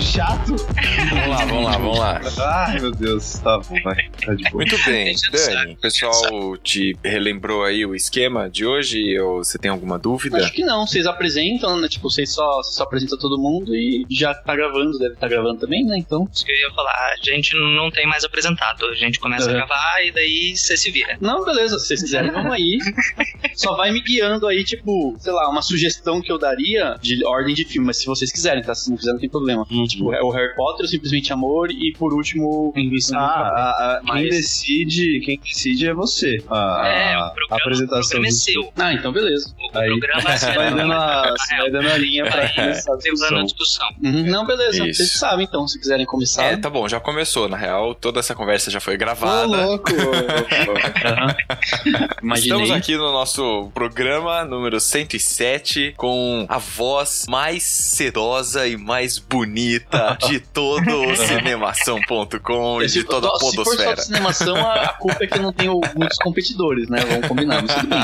chato? Vamos lá, vamos lá. Ai, meu Deus. Tá bom, vai. Tá de boa. Muito bem, Dani, o pessoal te relembrou aí o esquema de hoje ou você tem alguma dúvida? Acho que não, vocês apresentam, né? Tipo, vocês só, só apresentam todo mundo e já tá gravando, deve estar gravando também, né? Então. Isso que eu ia falar, a gente não tem mais apresentado. A gente começa Uhum. a gravar e daí você se vira. Não, beleza, se vocês quiserem, vamos aí. Só vai me guiando aí, tipo, sei lá, uma sugestão que eu daria de ordem de filme, mas se vocês quiserem, tá? Se não quiserem, não tem problema. Tipo, é o Harry Potter, Simplesmente Amor e por último, Linguiça Ah, a- a- quem, Mas- decide, quem decide é você. A, é, a- o programa, a apresentação o é seu. Ah, então beleza. O Aí, programa vai dando a, vai dando a linha pra Aí, começar a levando a discussão. discussão. Uhum, Não, beleza. Isso. Vocês sabem, então, se quiserem começar. É, tá bom, já começou. Na real, toda essa conversa já foi Ô, gravada. louco! Imaginei. Estamos aqui no nosso programa número 107 com a voz mais sedosa e mais bonita de todo o cinemação.com e de toda a se for podosfera. cinemação, a, a culpa é que não tenho muitos competidores, né? Vamos combinar, mas tudo bem.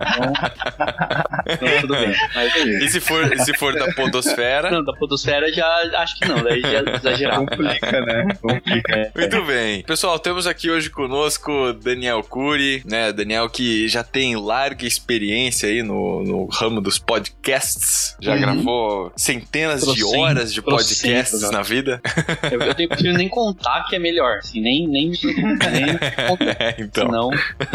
Então, não, tudo bem. Mas beleza. E se for, e se for da podosfera? Não, da podosfera já acho que não, daí já exagerado. Complica, né? Complica. Muito bem. Pessoal, temos aqui hoje conosco Daniel Cury, né? Daniel que já tem larga experiência aí no, no ramo dos podcasts. Já Uhum. gravou centenas de Trocentos, horas de podcasts na vida. Eu, eu tenho, prefiro nem contar que é melhor, assim, nem, nem, nem contar. então. Senão,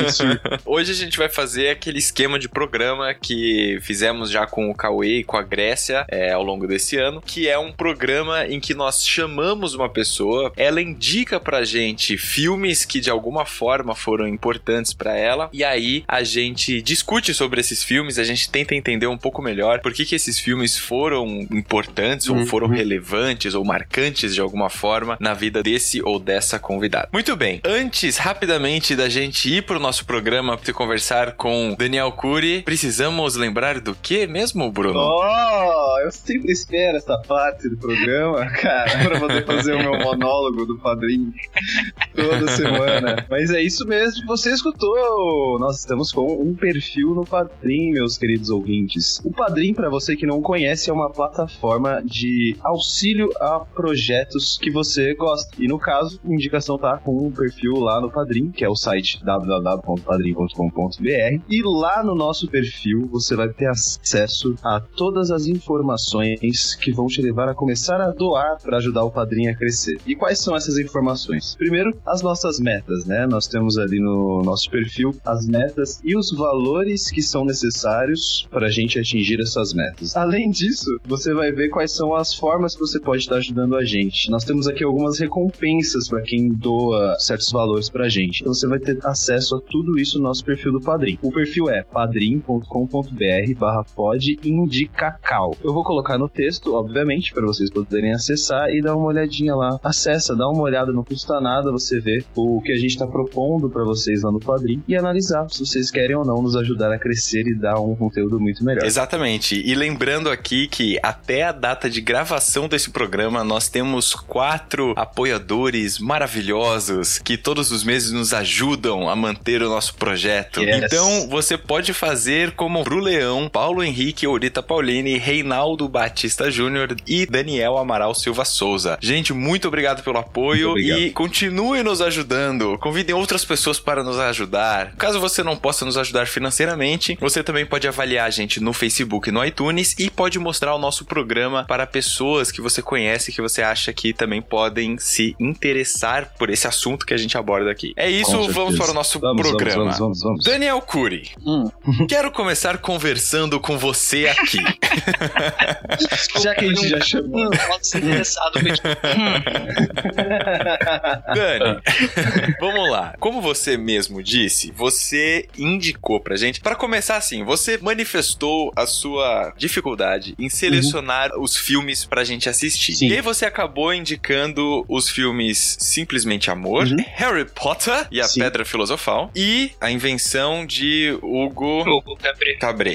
isso. Hoje a gente vai fazer aquele esquema de programa que fizemos já com o Cauê e com a Grécia é, ao longo desse ano, que é um programa em que nós chamamos uma pessoa, ela indica pra gente filmes que de alguma forma foram importantes pra ela, e aí a gente discute sobre esses filmes, a gente tenta entender um pouco melhor por que, que esses filmes foram importantes ou Uhum. foram relevantes ou marcantes de alguma forma na vida desse ou dessa convidada. Muito bem, antes rapidamente da gente ir pro nosso programa para conversar com Daniel Cury, precisamos lembrar do que mesmo, Bruno? Oh, eu sempre espero essa parte do programa, cara, pra poder fazer o meu monólogo do padrinho toda semana. Mas é isso mesmo você escutou. Nós estamos com um perfil no Padrim, meus queridos ouvintes. O Padrim, pra você que não conhece, é uma plataforma de auxílio a projetos que você gosta. E no caso, a indicação tá com um perfil lá no Padrim, que é o site www.padrim.com.br. E lá no nosso perfil você vai ter acesso a todas as informações que vão te levar a começar a doar para ajudar o padrinho a crescer. E quais são essas informações? Primeiro, as nossas metas, né? Nós temos ali no nosso perfil as metas e os valores que são necessários para a gente atingir essas metas. Além disso, você vai ver quais são as formas que você pode estar ajudando a gente. Nós temos aqui algumas recompensas para quem doa certos valores para a gente. Então você vai ter acesso a tudo isso no nosso perfil do Padrim. O perfil é padrim.com.br barra pod indicacau. Eu vou colocar no texto, obviamente, para vocês poderem acessar e dar uma olhadinha lá. Acessa, dá uma olhada, não custa nada você ver o que a gente está propondo para vocês lá no Padrim e analisar se vocês querem ou não nos ajudar a crescer e dar um conteúdo muito melhor. Exatamente. E lembrando aqui que até a data de gravação desse programa nós temos quatro apoiadores maravilhosos que todos os meses nos ajudam a manter o nosso projeto. Yes. Então você pode fazer como Bru Leão, Paulo Henrique, Orita Paulini, Reinaldo Batista Júnior e Daniel Amaral Silva Souza. Gente, muito obrigado pelo apoio obrigado. e continue nos ajudando. Convidem outras pessoas para nos ajudar. Caso você não possa nos ajudar financeiramente, você também pode avaliar a gente no Facebook e no iTunes e pode mostrar o nosso programa para pessoas que você conhece que você acha que também podem se interessar por esse assunto que a gente aborda aqui. É isso, Com vamos para o nosso Vamos, programa. Vamos, vamos, vamos, vamos. Daniel Cury, Hum. quero começar conversando com você aqui. Já que a gente já chamou. Hum, pode ser interessado. mas, hum, Dani, vamos lá. Como você mesmo disse, você indicou pra gente. Pra começar assim, você manifestou a sua dificuldade em selecionar os filmes pra gente assistir. Sim. E aí você acabou indicando os filmes Simplesmente Amor, Uhum. Harry Potter e a Sim. Pedra Filosofal e a invenção de Hugo Hugo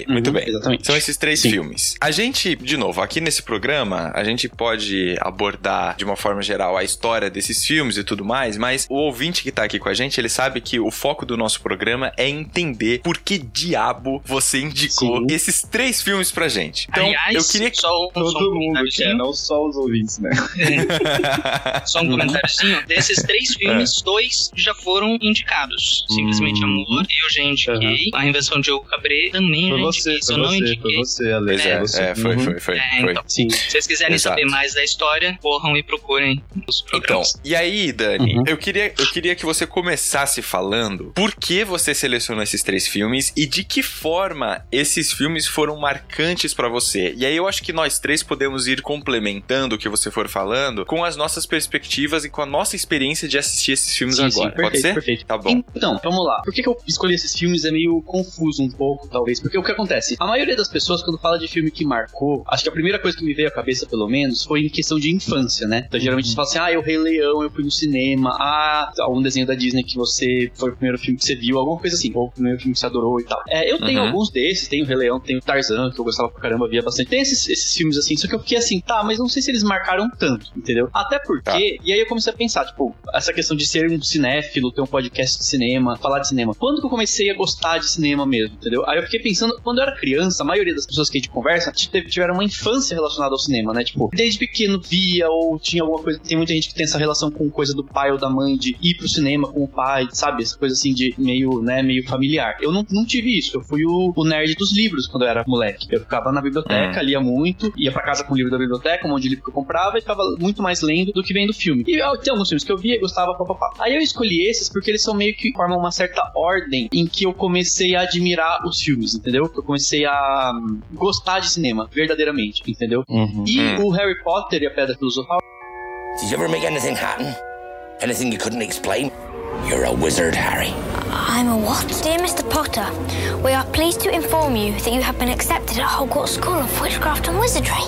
Cabret. Muito Uhum, bem. Exatamente. São esses três Sim. filmes. A gente, de novo, aqui nesse programa, a gente pode abordar de uma forma geral a história desses filmes e tudo mais, mas o ouvinte que tá aqui com a gente, ele sabe que o foco do nosso programa é entender por que diabo você indicou Sim. esses três filmes pra gente. Então, Aliás, eu queria que. só um, só um Todo mundo quer, não só os ouvintes, né? Só um comentáriozinho. Desses três filmes, dois já foram indicados. Simplesmente Hum. Amor, eu já indiquei. A invenção de Hugo Cabret também Foi já você, foi eu não você, foi você, Ale. Pois é, você. é, foi, Uhum. foi, foi, É, foi. então. Sim. Se vocês quiserem Exato. saber mais da história, corram e procurem os Então, programas. e aí, Dani, Uhum. eu, queria, eu queria que você começasse falando por que você selecionou esses três filmes e de que forma esses filmes foram marcantes pra você. E aí eu acho que nós três podemos ir complementando o que você for falando com as nossas perspectivas e com a nossa experiência de assistir esses filmes Sim, sim, agora. Pode perfeito, ser? perfeito. Tá bom. Então, vamos lá. Por que, que eu escolhi esses filmes é meio confuso um pouco, talvez? Porque que acontece? A maioria das pessoas, quando fala de filme que marcou, acho que a primeira coisa que me veio à cabeça, pelo menos, foi em questão de infância, né? Então, geralmente Uhum. você fala assim, ah, eu Rei Leão, eu fui no cinema, ah, algum desenho da Disney que você foi o primeiro filme que você viu, alguma coisa assim, ou o primeiro filme que você adorou e tal. É, eu tenho Uhum. alguns desses, tenho o Rei Leão, tenho o Tarzan, que eu gostava pra caramba, via bastante. Tem esses, esses filmes assim, só que eu fiquei assim, tá, mas não sei se eles marcaram tanto, entendeu? Até porque, Tá. e aí eu comecei a pensar, tipo, essa questão de ser um cinéfilo, ter um podcast de cinema, falar de cinema. Quando que eu comecei a gostar de cinema mesmo, entendeu? Aí eu fiquei pensando, quando eu era criança, a maioria das pessoas que a gente conversa tiveram uma infância relacionada ao cinema, né? Tipo, desde pequeno via ou tinha alguma coisa. Tem muita gente que tem essa relação com coisa do pai ou da mãe, de ir pro cinema com o pai, sabe? Essa coisa assim de meio, né, meio familiar. Eu não, não tive isso. Eu fui o, o nerd dos livros quando eu era moleque. Eu ficava na biblioteca, lia muito, ia pra casa com o livro da biblioteca, um monte de livro que eu comprava e ficava muito mais lendo do que vendo filme. E ó, tem alguns filmes que eu via e gostava, papapá. Aí eu escolhi esses porque eles são meio que formam uma certa ordem em que eu comecei a admirar os filmes, entendeu? Eu comecei a gostar de cinema, verdadeiramente, entendeu? Uhum. E Hum. o Harry Potter e a Pedra Filosofal Did you ever make anything happen? Anything you couldn't explain? You're a wizard, Harry. I'm a what? Dear Mr. Potter, we are pleased to inform you that you have been accepted at Hogwarts School of Witchcraft and Wizardry.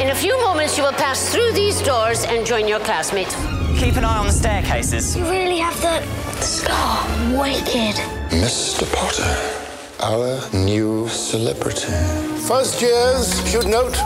In a few moments, you will pass through these doors and join your classmates. Keep an eye on the staircases. You really have the. Oh, wicked. Mr. Potter, our new celebrity. First years should note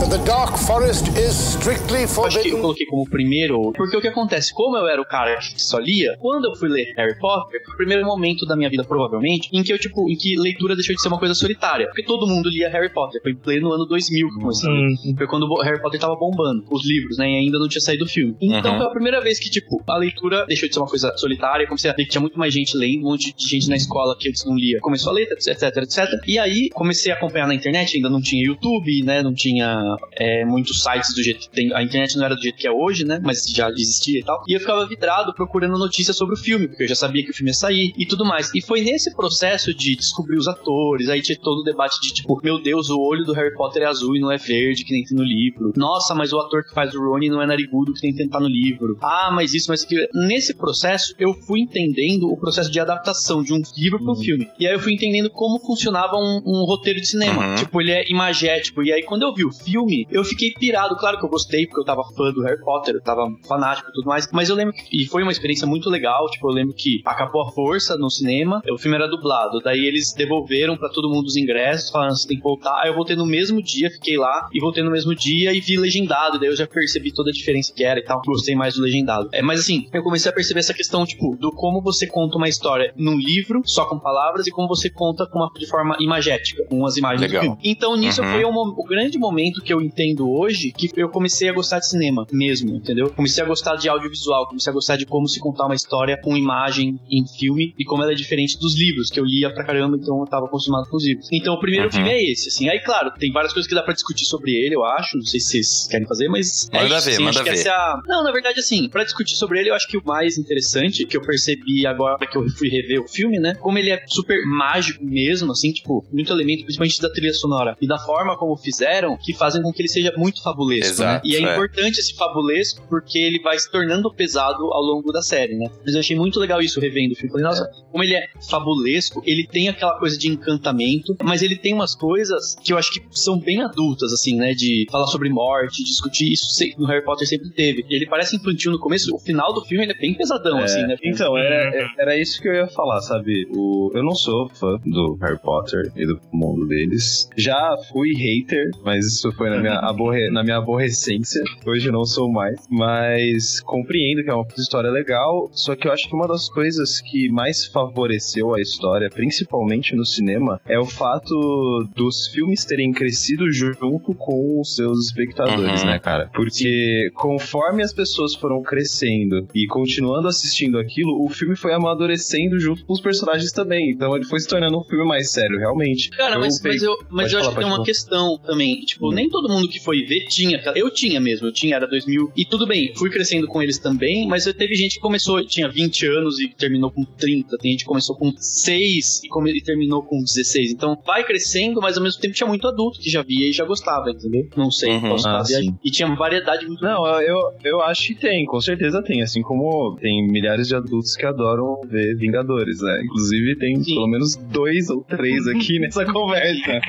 that the Dark Forest is strictly acho que eu forbidden. coloquei como primeiro, porque o que acontece, como eu era o cara que só lia, quando eu fui ler Harry Potter, foi o primeiro momento da minha vida, provavelmente, em que eu, tipo, em que leitura deixou de ser uma coisa solitária. Porque todo mundo lia Harry Potter. Foi em pleno ano 2000 que começou. ler. Hum, Foi quando o Harry Potter tava bombando, os livros, né? E ainda não tinha saído o filme. Então Uhum. foi a primeira vez que, tipo, a leitura deixou de ser uma coisa solitária. Comecei a ver que tinha muito mais gente lendo, um monte de gente na escola que antes não lia. Começou a ler, etc, etc. E aí comecei a acompanhar na internet, ainda não tinha YouTube, né? Não tinha é, muitos sites do jeito que tem. A internet não era do jeito que é hoje, né? Mas já existia e tal. E eu ficava vidrado procurando notícias sobre o filme, porque eu já sabia que o filme ia sair e tudo mais. E foi nesse processo de descobrir os atores, aí tinha todo o debate de tipo, meu Deus, o olho do Harry Potter é azul e não é verde, que nem tem no livro. Nossa, mas o ator que faz o Rony não é narigudo, que nem tem tá no livro. Ah, mas isso, mas aquilo. Nesse processo, eu fui entendendo o processo de adaptação de um livro pro filme. E aí eu fui entendendo como funcionava um, um roteiro de cinema. Uhum. Tipo, ele é imagético. E aí, quando eu vi o filme, eu fiquei pirado. Claro que eu gostei, porque eu tava fã do Harry Potter, eu tava fanático e tudo mais. Mas eu lembro que. E foi uma experiência muito legal. Tipo, eu lembro que acabou a força no cinema. O filme era dublado. Daí eles devolveram pra todo mundo os ingressos, falando você tem que voltar. Aí eu voltei no mesmo dia, fiquei lá. E voltei no mesmo dia e vi legendado. Daí eu já percebi toda a diferença que era e tal. Gostei mais do legendado. É, mas assim, eu comecei a perceber essa questão, tipo, do como você conta uma história num livro, só com palavras, e como você conta com uma, de forma imagética, com as imagens Legal. do filme. Então nisso Uhum. foi o, mo- o grande momento que eu entendo hoje que eu comecei a gostar de cinema mesmo, entendeu? Comecei a gostar de audiovisual, comecei a gostar de como se contar uma história com imagem em filme e como ela é diferente dos livros, que eu lia pra caramba, então eu tava acostumado com os livros. Então o primeiro Uhum. filme é esse, assim. Aí, claro, tem várias coisas que dá pra discutir sobre ele, eu acho. Não sei se vocês querem fazer, mas. é Manda isso, ver, assim, manda acho que ver. essa é a- Não, na verdade, assim, pra discutir sobre ele, eu acho que o mais interessante que eu percebi agora que eu fui rever o filme, né? Como ele é super mágico mesmo, assim, tipo, muito elemento, principalmente da trilha sonora e da forma como fizeram, que fazem com que ele seja muito fabulesco, Exato, né? E é, é. importante esse fabulesco porque ele vai se tornando pesado ao longo da série, né? Mas eu achei muito legal isso revendo o filme. Falei, nossa, como ele é fabulesco, ele tem aquela coisa de encantamento, mas ele tem umas coisas que eu acho que são bem adultas, assim, né? De falar sobre morte, discutir isso no Harry Potter sempre teve. Ele parece infantil no começo, o final do filme ele é bem pesadão, É, assim, né? Então, era, era isso que eu ia falar, sabe? O, eu não sou fã do Harry Potter e do mundo deles. Já fui hater, mas isso foi na minha, aborre, na minha aborrecência. Hoje eu não sou mais. Mas compreendo que é uma história legal. Só que eu acho que uma das coisas que mais favoreceu a história, principalmente no cinema, é o fato dos filmes terem crescido junto com os seus espectadores, Uhum. né, cara? Porque conforme as pessoas foram crescendo e continuando assistindo aquilo, o filme foi amadurecendo junto com os personagens também. Então ele foi se tornando um filme mais sério, realmente. Cara, mas, peguei- mas eu, mas eu falar, acho que tem pode uma falar. questão também. Tipo, nem todo mundo que foi ver tinha. cara. Eu tinha mesmo, eu tinha, era 2000. E tudo bem, fui crescendo com eles também, mas eu teve gente que começou, tinha 20 anos e terminou com 30. Tem gente que começou com 6 e, come- e terminou com 16. Então vai crescendo, mas ao mesmo tempo tinha muito adulto que já via e já gostava, entendeu? Não sei, Uhum. posso Ah, sim. E tinha uma variedade muito Não, eu, eu, eu acho que tem, com certeza tem. Assim como tem milhares de adultos que adoram ver Vingadores, né? Inclusive tem Sim. pelo menos dois ou três aqui nessa conversa.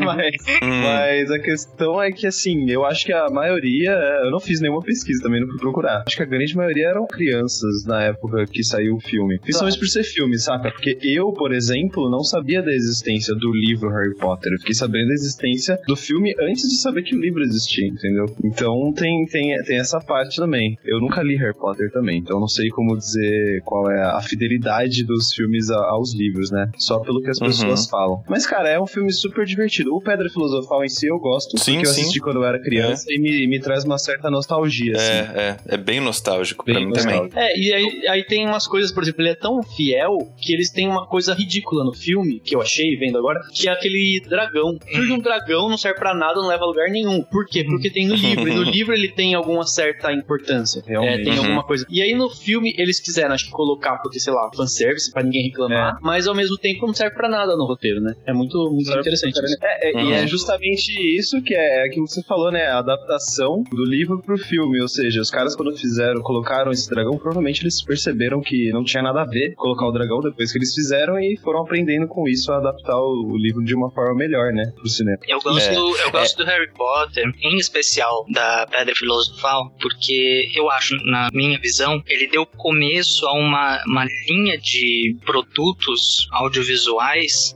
mas, Hum. mas a questão é que, assim, eu acho que a maioria. Eu não fiz nenhuma pesquisa também, não fui procurar. Acho que a grande maioria eram crianças na época que saiu o filme. Principalmente por ser filme, saca? Porque eu, por exemplo, não sabia da existência do livro Harry Potter. Eu fiquei sabendo da existência do filme antes de saber que o livro existia, entendeu? Então tem, tem, tem essa parte também. Eu nunca li Harry Potter também, então não sei como dizer qual é a fidelidade dos filmes aos livros, né? Só pelo que as Uhum. pessoas falam. Mas, cara, é um filme super divertido. O Pedra Filosofal em si eu gosto, Sim, porque eu sim. assisti quando eu era criança e me, me traz uma certa nostalgia, assim. É, é, é bem nostálgico pra Bem mim também. nostálgico. É, e aí, aí tem umas coisas, por exemplo, ele é tão fiel que eles têm uma coisa ridícula no filme, que eu achei vendo agora, que é aquele dragão. Surge um dragão, não serve pra nada, não leva a lugar nenhum. Por quê? Porque tem no livro. E no livro ele tem alguma certa importância. Realmente. É, tem Uhum. alguma coisa. E aí no filme eles quiseram, acho que colocar, porque, sei lá, fanservice, pra ninguém reclamar, mas ao mesmo tempo não serve pra nada no roteiro, né? É muito, muito Serve interessante. isso. É, é, E Uhum. é justamente isso que é aquilo que você falou, né? A adaptação do livro pro filme. Ou seja, os caras quando fizeram, colocaram esse dragão, provavelmente eles perceberam que não tinha nada a ver colocar o dragão depois que eles fizeram e foram aprendendo com isso a adaptar o, o livro de uma forma melhor, né? Pro cinema. Eu gosto, É, eu gosto do Harry Potter, em especial da Pedra Filosofal, porque eu acho, na minha visão, ele deu começo a uma, uma linha de produtos audiovisuais,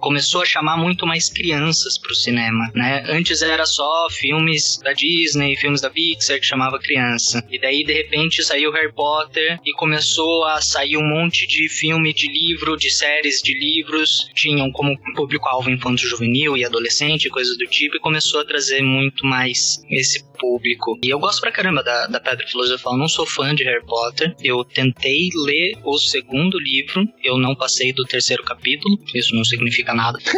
começou a chamar muito mais crianças pro cinema, né? Antes era só filmes da Disney, filmes da Pixar que chamava criança. E daí, de repente, saiu Harry Potter e começou a sair um monte de filme, de livro, de séries de livros, tinham como público-alvo infanto-juvenil e adolescente, coisas do tipo, e começou a trazer muito mais esse público. E eu gosto pra caramba da, da Pedra Filosofal, não sou fã de Harry Potter, eu tentei ler o segundo livro, eu não passei do terceiro capítulo, não significa nada.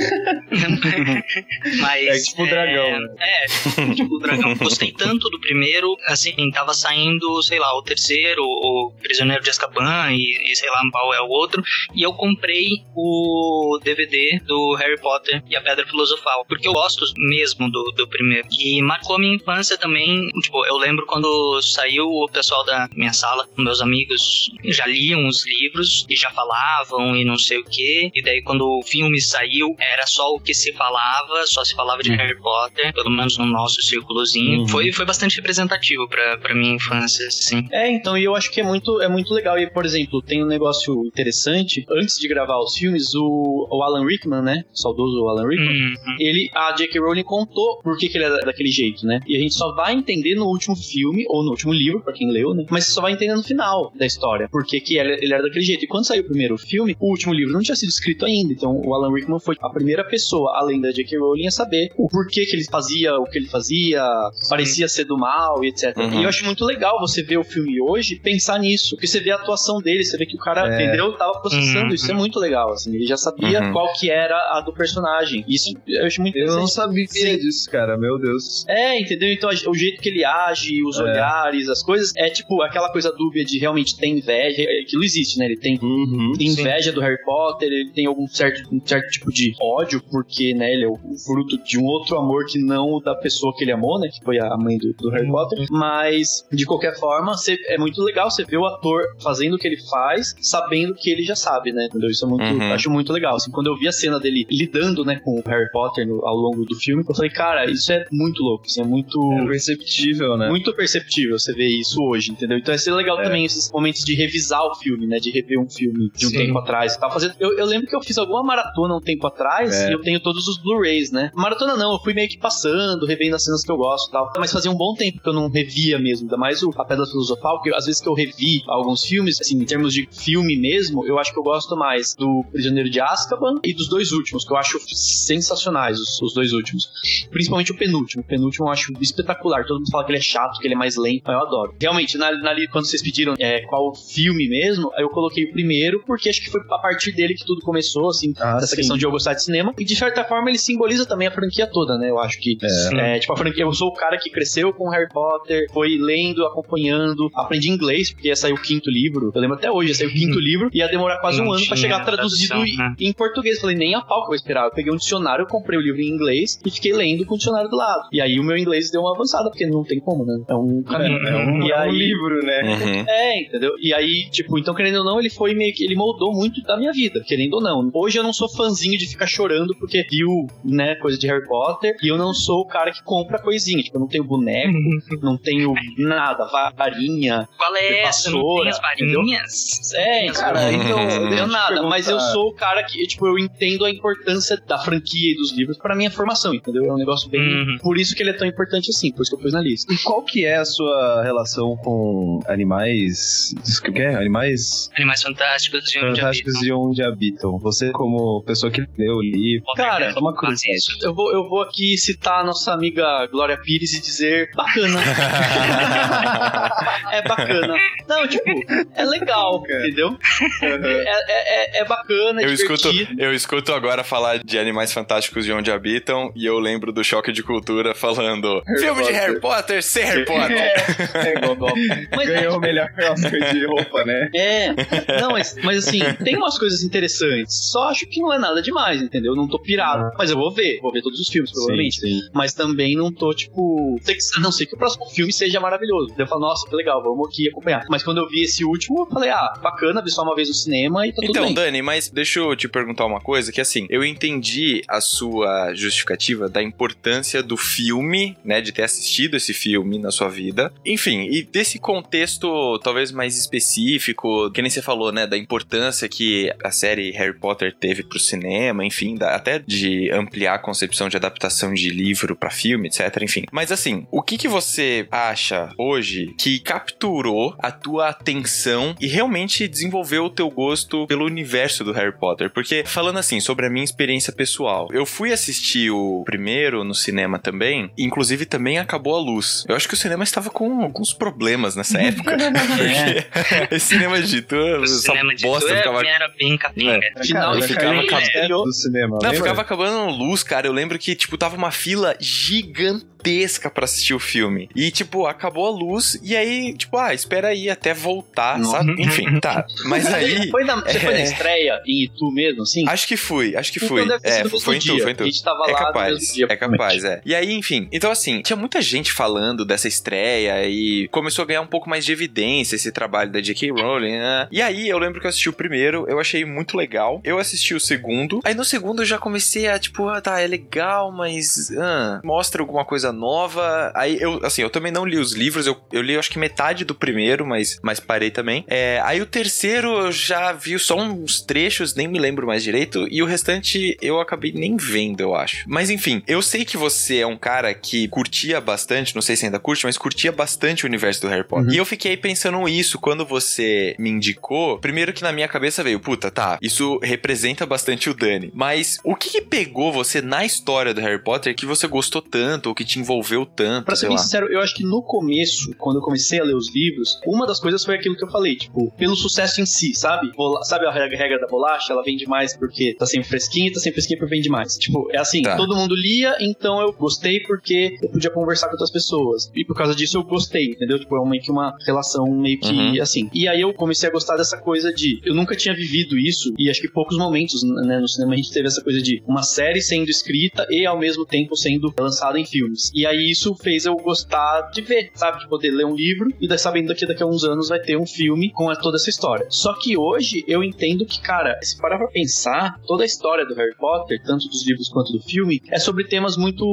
Mas. É tipo o dragão, né? É, tipo o dragão. Gostei tanto do primeiro, assim, tava saindo, sei lá, o terceiro, o Prisioneiro de Azkaban e, e sei lá qual é o outro, e eu comprei o DVD do Harry Potter e a Pedra Filosofal, porque eu gosto mesmo do, do primeiro. E marcou a minha infância também, tipo, eu lembro quando saiu o pessoal da minha sala, meus amigos já liam os livros e já falavam e não sei o que, e daí quando o filme saiu, era só o que se falava, só se falava de Harry Potter, pelo menos no nosso círculozinho. Uhum. Foi, foi bastante representativo pra, pra minha infância, assim. É, então, e eu acho que é muito, é muito legal. E, por exemplo, tem um negócio interessante. Antes de gravar os filmes, o, o Alan Rickman, né? O saudoso Alan Rickman. Uhum. Ele, a J.K. Rowling contou por que, que ele era daquele jeito, né? E a gente só vai entender no último filme, ou no último livro, pra quem leu, né? Mas você só vai entender no final da história, por que, que ele, ele era daquele jeito. E quando saiu o primeiro filme, o último livro não tinha sido escrito ainda. Então o Alan Rickman foi a primeira pessoa, além da J.K. Rowling, a saber o porquê que ele fazia o que ele fazia, parecia ser do mal e etc. Uhum. E eu acho muito legal você ver o filme hoje e pensar nisso. Porque você vê a atuação dele, você vê que o cara, É. entendeu? Tava processando. Uhum. Isso é muito legal, assim. Ele já sabia Uhum. qual que era a do personagem. Isso eu acho muito Eu não sabia Sim. disso, cara. Meu Deus. É, entendeu? Então o jeito que ele age, os É. olhares, as coisas, é tipo aquela coisa dúbia de realmente ter inveja. é, Aquilo existe, né? Ele tem Uhum. inveja do Harry Potter, ele tem algum certo certo, um certo tipo de ódio, porque, né, ele é o fruto de um outro amor que não o da pessoa que ele amou, né, que foi a mãe do, do Harry Potter, mas, de qualquer forma, cê- é muito legal você ver o ator fazendo o que ele faz, sabendo que ele já sabe, né, entendeu? Isso é muito, Uhum. acho muito legal, assim, quando eu vi a cena dele lidando, né, com o Harry Potter no- ao longo do filme, eu falei, cara, isso é muito louco, isso é muito... É perceptível, né? Muito perceptível você ver isso hoje, entendeu? Então é ser legal É. também esses momentos de revisar o filme, né? De rever um filme de um Sim. tempo atrás e tal. Fazendo... Eu, eu lembro que eu fiz alguma maratona um tempo atrás É. e eu tenho todos os Blu-rays, né? Maratona não, eu fui meio que passando, revendo as cenas que eu gosto e tal. Mas fazia um bom tempo que eu não revia mesmo, ainda mais o A Pedra Filosofal, que às vezes que eu revi alguns filmes, assim, em termos de filme mesmo, eu acho que eu gosto mais do Prisioneiro de Azkaban e dos dois últimos, que eu acho sensacionais, os, os dois últimos. Principalmente o penúltimo. O penúltimo eu acho espetacular. Todo mundo fala que ele é chato, que ele é mais lento, mas eu adoro. Realmente, na, na, quando vocês pediram é, qual filme mesmo, aí eu coloquei o primeiro, porque acho que foi a partir dele que tudo começou, assim, Ah, dessa sim. questão de eu gostar de cinema. E de certa forma ele simboliza também a franquia toda, né? Eu acho que. É. É, tipo, a franquia, eu sou o cara que cresceu com Harry Potter, foi lendo, acompanhando, aprendi inglês, porque ia sair o quinto livro. Eu lembro até hoje, ia sair o quinto livro, ia demorar quase um Não ano pra tinha chegar traduzido tradução, em, né? em português. Falei, nem a pau que eu vou esperar. Eu peguei um dicionário, comprei o livro em inglês e fiquei lendo com o dicionário do lado. E aí o meu inglês deu uma avançada, porque não tem como, né? É um caminho. É um, E é um aí- livro, né? Uhum. É, entendeu? E aí, tipo, então querendo ou não, ele foi meio que. Ele moldou muito da minha vida, querendo ou não. Hoje eu não sou fãzinho de ficar chorando porque viu, né, coisa de Harry Potter. E eu não sou o cara que compra coisinha. Tipo, eu não tenho boneco, não tenho nada, varinha. Qual é essa? Não tem as Vassoura, entendeu? varinhas? É, cara, então, eu não tenho te nada. Mas eu sou o cara que, tipo, eu entendo a importância da franquia e dos livros pra minha formação, entendeu? É um negócio bem. Uhum. Por isso que ele é tão importante assim, por isso que eu pus na lista. E qual que é a sua relação com animais... O que é? Animais Animais Fantásticos de onde fantásticos e onde habitam? Você como pessoa que leu o livro... Cara, Só uma isso. Eu vou, eu vou aqui citar a nossa amiga Glória Pires e dizer bacana. é bacana. Não, tipo, é legal, entendeu? É, é, é, é bacana, é Eu escuto, eu escuto agora falar de animais fantásticos de onde habitam e eu lembro do choque de cultura falando filme de Potter. Harry Potter sem Harry Potter. É, É, Gogol. Mas- Ganhou o melhor Oscar de roupa, né? É, não, mas, mas assim, tem umas coisas interessantes. Só acho que não é nada demais, entendeu? Não tô pirado. Mas eu vou ver, vou ver todos os filmes, provavelmente. Sim, sim. Mas também não tô, tipo. A não ser que o próximo filme seja maravilhoso. Eu falo, nossa, que legal, vamos aqui acompanhar. Mas quando eu vi esse último, eu falei, ah, bacana, vi só uma vez no cinema e tá tudo Então, bem. Dani, mas deixa eu te perguntar uma coisa, que assim, eu entendi a sua justificativa da importância do filme, né, de ter assistido esse filme na sua vida. Enfim, e desse contexto talvez mais específico, que nem você falou, né, da importância que a série Harry Potter teve pro cinema, enfim, da- até de ampliar a concepção de adaptação de livro pra filme, etc, enfim. Mas assim, o que que você acha hoje que capturou a tua atenção e realmente desenvolveu o teu gosto pelo universo do Harry Potter? Porque falando assim sobre a minha experiência pessoal, eu fui assistir o primeiro no cinema também, inclusive também acabou a luz. Eu acho que o cinema estava com alguns problemas nessa época. Porque esse cinema de tu, O essa cinema de bosta tu ficava era bem capenga. Final, Cara, eu já ficava acabando- do cinema, Não, lembra? ficava acabando luz, cara. Eu lembro que, tipo, tava uma fila gigantesca pra assistir o filme. E, tipo, acabou a luz. E aí, tipo, ah, espera aí até voltar, Nossa. sabe? Enfim, tá. Mas aí. Foi na, você foi na é. estreia em Itu mesmo, assim? Acho que fui, acho que Então fui. É, foi em tu, foi em tu. A gente tava É lá no capaz, mesmo dia, é capaz, é. E aí, enfim, então assim, tinha muita gente falando dessa estreia e começou a ganhar um pouco mais de evidência esse trabalho da J.K. Rowling, né? E aí, eu lembro que eu assisti o primeiro, eu achei muito legal. Eu assisti o segundo, aí no segundo eu já comecei a, tipo, ah, tá, é legal, mas ah, mostra alguma coisa nova. Aí eu, assim, eu também não li os livros, eu, eu li acho que metade do primeiro, mas, mas parei também. É, aí o terceiro eu já vi só uns trechos, nem me lembro mais direito, e o restante eu acabei nem vendo, eu acho. Mas enfim, eu sei que você é um cara que curtia bastante, não sei se ainda curte, mas curtia bastante o universo do Harry Potter. E eu fiquei pensando isso quando você me indicou. Primeiro que na minha cabeça veio, puta, tá, isso representa bastante o Dani. Mas o que, que pegou você na história do Harry Potter que você gostou tanto, ou que te te envolveu tanto. Pra ser bem lá. sincero, eu acho que no começo, quando eu comecei a ler os livros, uma das coisas foi aquilo que eu falei, tipo, pelo sucesso em si, sabe? Bola- sabe a regra, regra da bolacha? Ela vende mais porque tá sempre fresquinha, tá sempre fresquinha porque vende mais. Tipo, é assim, Tá. todo mundo lia, então eu gostei porque eu podia conversar com outras pessoas. E por causa disso eu gostei, entendeu? Tipo, é meio que uma relação meio que Uhum. assim. E aí eu comecei a gostar dessa coisa de. Eu nunca tinha vivido isso, e acho que poucos momentos, né, no cinema a gente teve essa coisa de uma série sendo escrita e ao mesmo tempo sendo lançada em filmes. E aí isso fez eu gostar de ver, sabe? De poder ler um livro e daí sabendo que daqui a uns anos vai ter um filme com toda essa história. Só que hoje eu entendo que, cara, se parar pra pensar, toda a história do Harry Potter, tanto dos livros quanto do filme, é sobre temas muito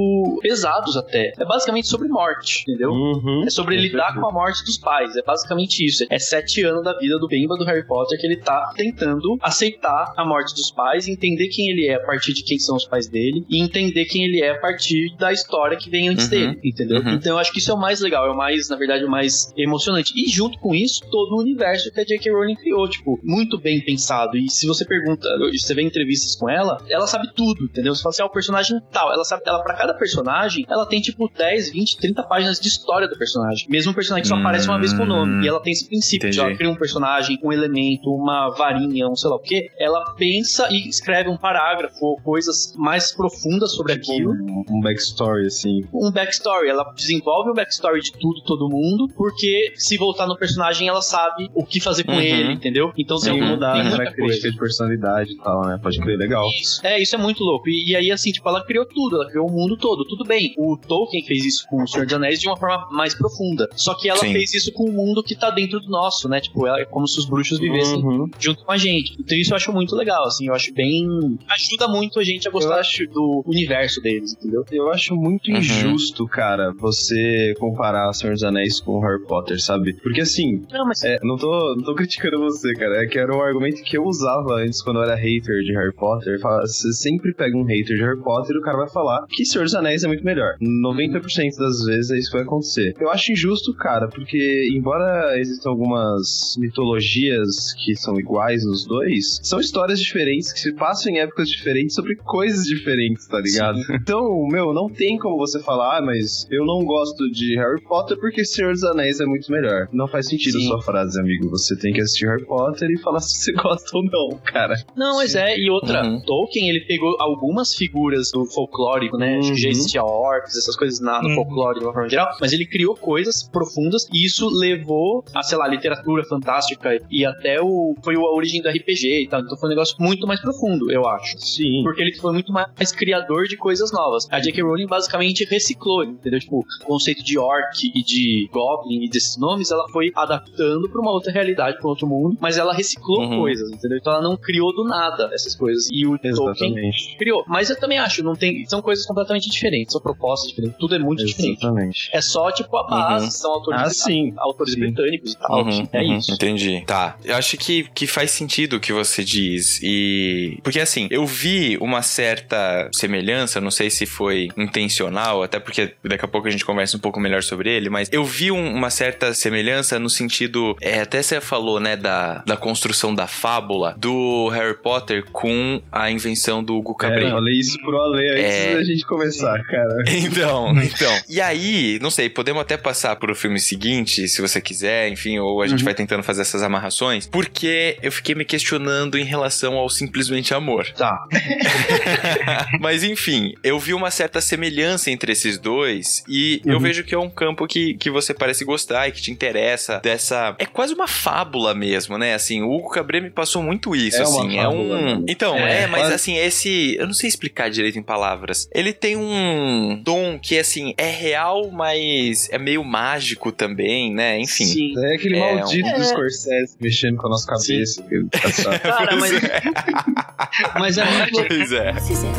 pesados até. É basicamente sobre morte, entendeu? Uhum. É sobre lidar com a morte dos pais. É basicamente isso. É sete anos da vida do Bemba do Harry Potter que ele tá tentando aceitar a morte dos pais, entender quem ele é a partir de quem são os pais dele e entender quem ele é a partir da história que vem antes Uhum. dele, entendeu? Uhum. Então eu acho que isso é o mais legal, é o mais, na verdade, o mais emocionante. E junto com isso, todo o universo que a J.K. Rowling criou, tipo, muito bem pensado. E se você pergunta, você vê entrevistas com ela, ela sabe tudo, entendeu? Você fala assim, ah, o personagem tal, ela sabe, ela para cada personagem, ela tem tipo 10, 20, 30 páginas de história do personagem. Mesmo um personagem que só Hum, aparece uma vez com o nome. E ela tem esse princípio de entendi. ela cria um personagem, um elemento, uma varinha, um sei lá o quê. Ela pensa e escreve um parágrafo ou coisas mais profundas sobre aquilo Um, um backstory, assim. Um backstory. Ela desenvolve o backstory de tudo, todo mundo, porque se voltar no personagem, ela sabe o que fazer com Uhum. ele, entendeu? Então Sem tem, Uhum. mudar muita característica de personalidade e tal, né? Pode crer, legal. Isso. É, isso é muito louco. E, e aí, assim, tipo, ela criou tudo, ela criou o mundo todo. Tudo bem, o Tolkien fez isso com o Senhor dos Anéis de uma forma mais profunda. Só que ela Sim. fez isso com o mundo que tá dentro do nosso, né? Tipo, ela, é como se os bruxos vivessem Uhum. junto com a gente. Então isso eu acho muito legal, assim, eu acho bem. ajuda muito a gente a gostar acho- do universo deles, entendeu? Eu acho muito Uhum. injusto, cara, você comparar Senhor dos Anéis com Harry Potter, sabe? Porque assim, Não, mas. é, não, tô, não tô criticando você, cara. É que era um argumento que eu usava antes quando eu era hater de Harry Potter. Você sempre pega um hater de Harry Potter e o cara vai falar que Senhor dos Anéis é muito melhor. 90% das vezes é isso que vai acontecer. Eu acho injusto, cara, porque embora existam algumas mitologias que são iguais nos dois, são histórias diferentes que se passam em épocas diferentes sobre coisas diferentes, tá ligado? Então, meu, não tem como você falar, ah, mas eu não gosto de Harry Potter porque Senhor dos Anéis é muito melhor. Não faz sentido Sim. a sua frase, amigo. Você tem que assistir Harry Potter e falar se você gosta ou não, cara. Não, mas é, e outra, Uhum. Tolkien, ele pegou algumas figuras do folclórico, né? Acho que já Uhum. existia orcs, essas coisas na, no Uhum. folclore de uma forma geral, mas ele criou coisas profundas e isso levou a, sei lá, literatura fantástica e até o. Foi a origem do RPG e tal. Então foi um negócio muito mais profundo, eu acho. Sim. Porque ele foi muito mais criador de coisas novas. A J.K. Rowling basicamente reciclou, entendeu? Tipo, o conceito de orc e de goblin e desses nomes, ela foi adaptando pra uma outra realidade, pra um outro mundo, mas ela reciclou Uhum. coisas, entendeu? Então ela não criou do nada essas coisas. E o Tolkien Exatamente. criou. Mas eu também acho, não tem, são coisas completamente diferentes, são propostas diferentes, tudo é muito diferente. Exatamente. É só, tipo, a base, Uhum. são autores, Ah, sim. autores Sim. britânicos e tal. Uhum, é uhum, isso. Entendi. Tá. Eu acho que, que faz sentido o que você diz. E. Porque assim, eu vi uma certa semelhança, não sei se foi intencional, até porque daqui a pouco a gente conversa um pouco melhor sobre ele, mas eu vi um- uma certa semelhança no sentido. É, até você falou, né, da, da construção da fábula do Harry Potter com a invenção do Hugo É, Cabret. eu falei isso pro Ale antes É. da gente começar, cara. Então, então. E aí, não sei, podemos até passar pro filme seguinte, se você quiser, enfim, ou a gente vai tentando fazer essas amarrações, porque eu fiquei me questionando em relação ao simplesmente amor. Tá. Mas enfim, eu vi uma certa semelhança entre esses dois e eu Uhum. vejo que é um campo que, que você parece gostar e que te interessa dessa. É quase uma fábula mesmo, né? Assim, o Hugo Cabret me passou muito isso, É uma assim. É um. Então, é, É, mas quase- assim, esse. Eu não sei explicar direito em palavras. Ele tem um dom que, assim, é real, mas é meio mágico também, né? Enfim. Sim. É aquele É, maldito um- do Scorsese mexendo com a nossa cabeça. tá Cara, mas, mas é muito louco. Pois é. Is it?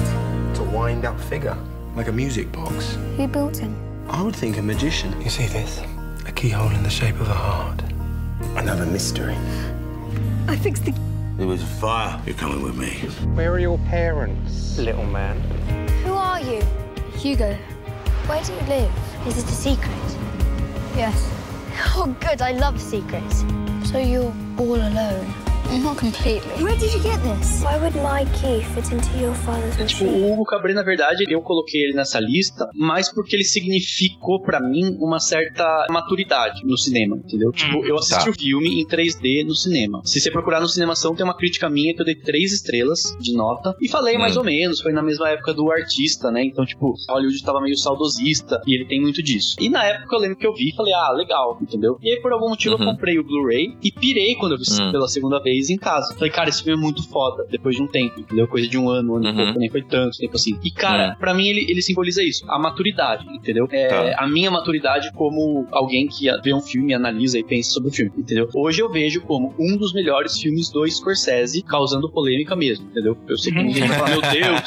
A wind up figure, like a music box. Who built him? I would think a magician. You see this? A keyhole in the shape of a heart. Another mystery. I fixed the. It was a fire. You're coming with me. Where are your parents, little man? Who are you? Hugo. Where do you live? Is it a secret? Yes. Oh, good. I love secrets. So you're all alone. Not completely. Where did you get this? Why would my key fit into your father's Tipo, machine? o Hugo Cabret, na verdade, eu coloquei ele nessa lista, mais porque ele significou pra mim uma certa maturidade no cinema, entendeu? Tipo, eu assisti Tá. o filme em 3D no cinema. Se você procurar no Cinemação, tem uma crítica minha que eu dei três estrelas de nota e falei mais Hum. ou menos, foi na mesma época do artista, né? Então, tipo, Hollywood tava meio saudosista e ele tem muito disso. E na época eu lembro que eu vi e falei, ah, legal, entendeu? E aí, por algum motivo, eu Uhum. comprei o Blu-ray e pirei quando eu vi Hum. pela segunda vez em casa. Falei, cara, esse filme é muito foda, depois de um tempo, entendeu? Coisa de um ano, um ano e Uhum. pouco, nem foi tanto tempo assim. E, cara, Hum. pra mim ele, ele simboliza isso, a maturidade, entendeu? É, Tá. A minha maturidade como alguém que vê um filme, analisa e pensa sobre o filme, entendeu? Hoje eu vejo como um dos melhores filmes do Scorsese, causando polêmica mesmo, entendeu? Eu sei que ninguém vai falar, meu Deus,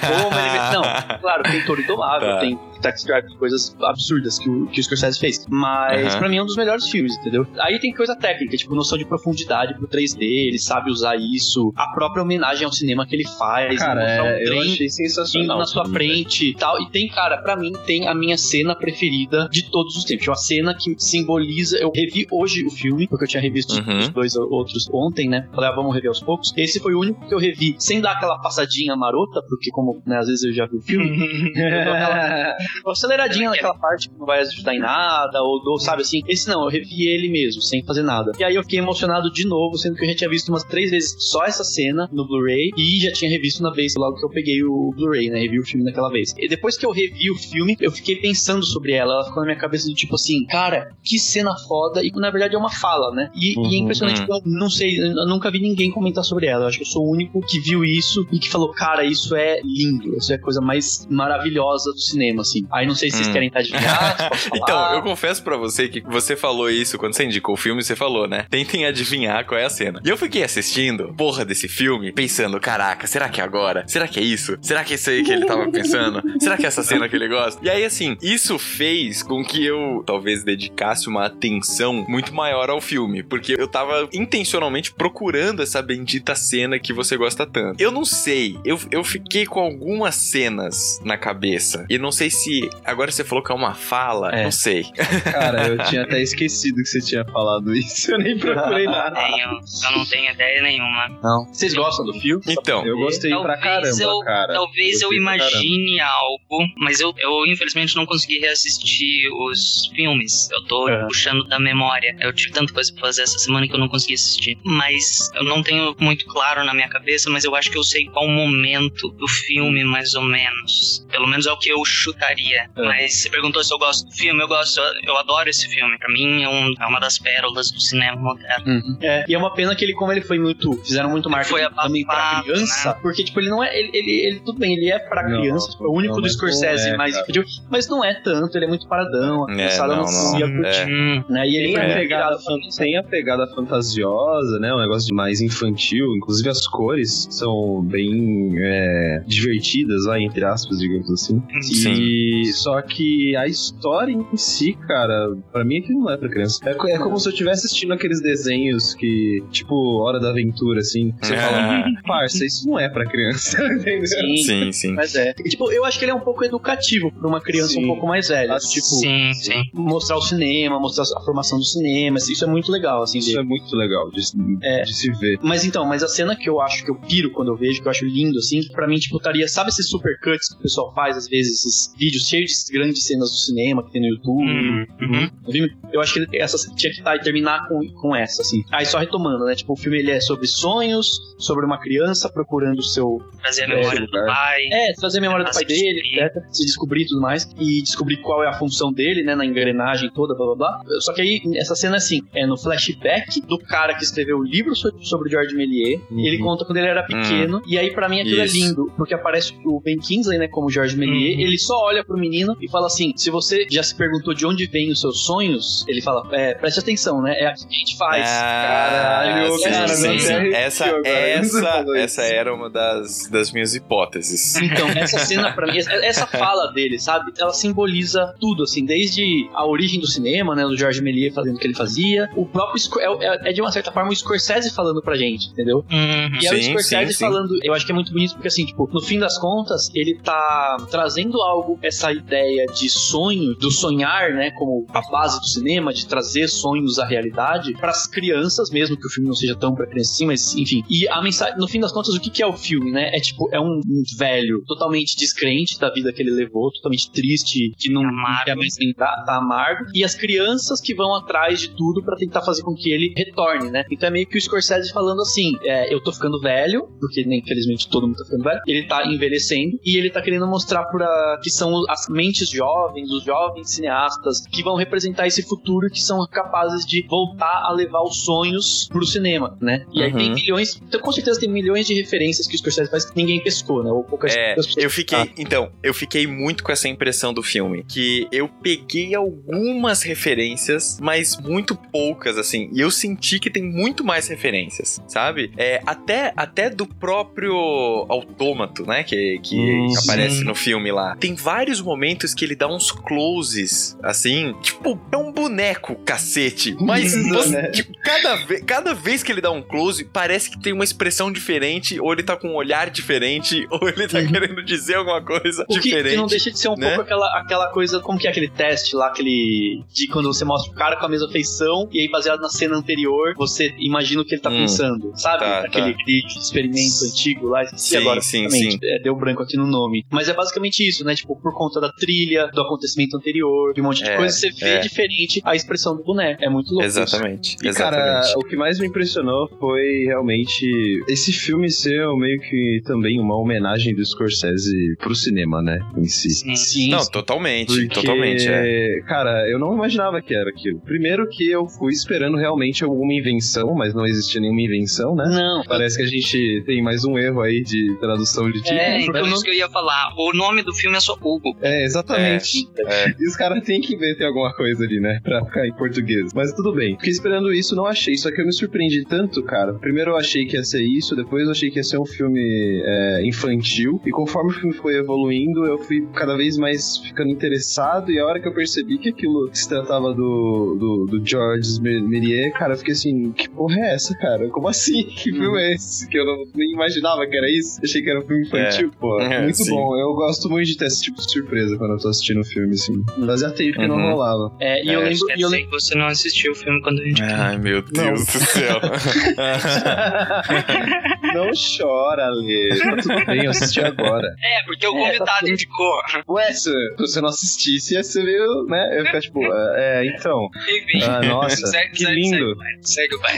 como ele... Não, claro, tem Toro Indomável, Tá. tem Taxi Driver, coisas absurdas que o, que o Scorsese fez. Mas Aham. pra mim é um dos melhores filmes, entendeu? Aí tem coisa técnica, tipo noção de profundidade pro 3D, ele sabe usar isso, a própria homenagem ao cinema que ele faz, Cara, mostrar um é, trem achei sensacional. na sua frente e tal. E tem, cara, pra mim tem a minha cena preferida de todos os tempos. Uma cena que simboliza. Eu revi hoje o filme, porque eu tinha revisto Uhum. os dois outros ontem, né? Falei, ah, vamos rever aos poucos. Esse foi o único que eu revi sem dar aquela passadinha marota, porque, como né, às vezes eu já vi o filme, eu dou aquela uma aceleradinha naquela parte que não vai ajudar em nada, ou, ou sabe assim. Esse não, eu revi ele mesmo, sem fazer nada. E aí eu fiquei emocionado de novo, sendo que eu já tinha visto umas três vezes só essa cena no Blu-ray e já tinha revisto na vez logo que eu peguei o Blu-ray, né? Revi o filme naquela vez. E depois que eu revi o filme, eu fiquei pensando sobre ela. Ela ficou na minha cabeça do tipo assim, cara, que cena foda. E na verdade é uma fala, né? E, e é Uhum, impressionante uhum. que eu não sei, eu nunca vi ninguém comentar sobre ela. Eu acho que eu sou o único que viu isso e que falou, cara, isso é lindo. Isso é a coisa mais maravilhosa do cinema, assim. Aí não sei se vocês Hum. querem estar falar. Então, eu confesso pra você que você falou isso quando você indicou o filme, você falou, né? Tentem adivinhar qual é a cena. E eu fiquei assistindo, porra desse filme, pensando, caraca, será que é agora? Será que é isso? Será que é isso aí que ele tava pensando? Será que é essa cena que ele gosta? E aí, assim, isso fez com que eu talvez dedicasse uma atenção muito maior ao filme, porque eu tava intencionalmente procurando essa bendita cena que você gosta tanto. Eu não sei, eu, eu fiquei com algumas cenas na cabeça, e não sei se agora você falou que é uma fala, É. não sei. Cara, eu tinha até esquecido que você tinha falado isso. Eu nem procurei nada. Tenho, eu não tenho ideia nenhuma. Não. Vocês gostam do filme? Então, Eu gostei pra Talvez caramba, eu, cara. talvez eu pra imagine algo, mas eu, eu infelizmente não consegui reassistir os filmes. Eu tô Aham. puxando da memória. Eu tive tanta coisa pra fazer essa semana que eu não consegui assistir. Mas eu não tenho muito claro na minha cabeça, mas eu acho que eu sei qual momento do filme, mais ou menos. Pelo menos é o que eu chutaria. É. Mas você perguntou se eu gosto do filme, eu gosto, eu, eu adoro esse filme. Pra mim é, um- é uma das pérolas do cinema moderno. Uhum. É, e é uma pena que ele, como ele foi muito. Fizeram muito marketing Foi também pra abafado, criança. Porque, tipo, ele não é. Ele, ele, ele- tudo bem, ele é pra Não, criança, tipo, é o único não, do mas Scorsese não é, infantil, mas não é tanto, ele é muito paradão. A É, criançada não, não, ia não, curtir. é. Né? E ele Tem a, pegada, tem a pegada fantasiosa, né? Um negócio de mais infantil. Inclusive as cores são bem é, divertidas, lá, entre aspas, digamos assim. E só que a história em si, cara, pra mim aquilo não é pra criança. É, é como se eu estivesse assistindo aqueles desenhos que, tipo, Hora da Aventura, assim. Você Ah. fala, parça, isso não é pra criança, entendeu? Sim, Sim, sim. Mas é. E, tipo, eu acho que ele é um pouco educativo pra uma criança Sim. um pouco mais velha. Ah, tipo, sim, sim. mostrar o cinema, mostrar a formação do cinema. Isso é muito legal, assim. Isso de- é muito legal de, É. de se ver. Mas então, mas a cena que eu acho que eu piro quando eu vejo, que eu acho lindo, assim, pra mim, tipo, estaria, sabe esses supercuts que o pessoal faz, às vezes, esses vídeos cheios de grandes cenas do cinema que tem no YouTube? Uhum, uhum. Eu acho que essa tinha que estar e terminar com, com essa, assim. Aí só retomando, né? Tipo, o filme ele é sobre sonhos, sobre uma criança procurando o seu. Trazer a É, memória do lugar. pai. É, trazer a memória do pai se dele, descobrir. etc. Se descobrir e tudo mais. E descobrir qual é a função dele, né? Na engrenagem toda, blá blá blá. Só que aí, essa cena, assim, é no flashback do cara que escreveu o livro so- sobre o George Méliès. Uhum. Ele conta quando ele era pequeno. E aí, pra mim, aquilo Isso. é lindo. Porque aparece o Ben Kingsley, né? Como George Méliès. Uhum. Ele só olha pro menino e fala assim: se você já se perguntou de onde vêm os seus sonhos, ele fala: é, preste atenção, né? É aqui que a gente faz. Caralho, Ah, sim, cara, sim, sim. até Essa, agora, essa, essa era uma das, das minhas hipóteses. Então, essa cena pra mim, essa- fala dele, sabe? Ela simboliza tudo, assim, desde a origem do cinema, né? Do George Méliès fazendo o que ele fazia. O próprio é, é- é de uma certa forma o Scorsese falando pra gente, entendeu? Uhum. E é o Sim, Scorsese sim, sim. falando, eu acho que é muito bonito porque assim, tipo, no fim das contas, ele tá trazendo algo, essa ideia de sonho, do sonhar, né, como a base do cinema, de trazer sonhos à realidade, pras crianças mesmo, que o filme não seja tão pra criança assim, mas enfim. E a mensagem, no fim das contas, o que, que é o filme, né? É tipo, é um, um velho totalmente descrente da vida que ele levou, totalmente triste, que não quer mais tentar, tá amargo. E as crianças que vão atrás de tudo pra tentar fazer com que ele retorne, né? Então é meio que o Scorsese falando assim: é, eu tô ficando velho, porque né, infelizmente todo mundo tá ficando velho, ele tá envelhecendo e ele tá querendo mostrar pra, que são as mentes jovens, os jovens cineastas que vão representar esse futuro que são capazes de voltar a levar os sonhos pro cinema, né? E aí Uhum. tem milhões, então com certeza tem milhões de referências que o Scorsese faz que ninguém pescou, né? Ou poucas É, pessoas eu fiquei. Ah. Então, eu fiquei muito com essa impressão do filme. Que eu peguei algumas referências, mas muito poucas, assim. E eu senti que tem muito mais referências, sabe? É, até, até do próprio autômato, né? Que, que Hum, aparece sim. no filme lá. Tem vários momentos que ele dá uns closes, assim. Tipo, é um boneco, cacete. Mas você- Né? tipo, cada, ve cada vez que ele dá um close, parece que tem uma expressão diferente, ou ele tá com um olhar diferente, ou ele tá querendo dizer alguma coisa O que, diferente. que não deixa de ser um né? pouco aquela, aquela coisa, como que é aquele teste lá, aquele. de quando você mostra o cara com a mesma feição, e aí baseado na cena anterior, você imagina o que ele tá Hum, pensando, sabe? tá, aquele tá. experimento antigo lá, esqueci Sim, agora. sim, sim. É, deu branco aqui no nome. Mas é basicamente isso, né? Tipo, por conta da trilha, do acontecimento anterior, de um monte de É, coisa, você vê é. diferente a expressão do boneco. É muito louco. isso. Exatamente. E cara, exatamente. o que mais me impressionou foi realmente esse filme ser meio que também uma homenagem do Scorsese pro cinema, né? Em si. Sim, Não, sim. totalmente, Porque, totalmente. É. cara, eu não imaginava que era aquilo. Primeiro que eu fui esperando realmente alguma invenção, mas não existia nenhuma invenção, né? Não. Parece que a gente tem mais um erro aí de tradução de título. É, porque então eu não- isso que eu ia falar. O nome do filme é só Hugo. É, exatamente. É. E os caras têm que ver ter alguma coisa ali, né? Pra ficar em português. Mas tudo bem. Fiquei esperando isso, não achei. Só que eu me surpreendi tanto, cara. Primeiro eu achei que ia ser isso, depois eu achei que ia ser um filme é, infantil. E conforme o filme foi evoluindo, eu fui cada vez mais ficando interessado. E a hora que eu percebi que aquilo se tratava do, do, do Georges Méliès, cara, eu fiquei assim: que porra é essa, cara? Como assim? Que filme é esse? Que eu não, nem imaginava que era isso. Achei que era um filme infantil, pô. É, Muito sim. bom. Eu gosto muito de ter esse tipo de surpresa quando eu tô assistindo o filme, assim. Fazia tempo que não Uhum. rolava. É, e eu É, lembro. Quer eu dizer lembro que você não assistiu o filme quando a gente. Ai, meu Deus do céu. não chora, Lê. Tá tudo bem, eu assisti agora. É, porque o É, convidado indicou. Ué, se você não assistisse, ia ser meio, né? Eu ia ficar tipo, é, então. Enfim. Ah, nossa, Segue, que segue, lindo. Segue, o pai.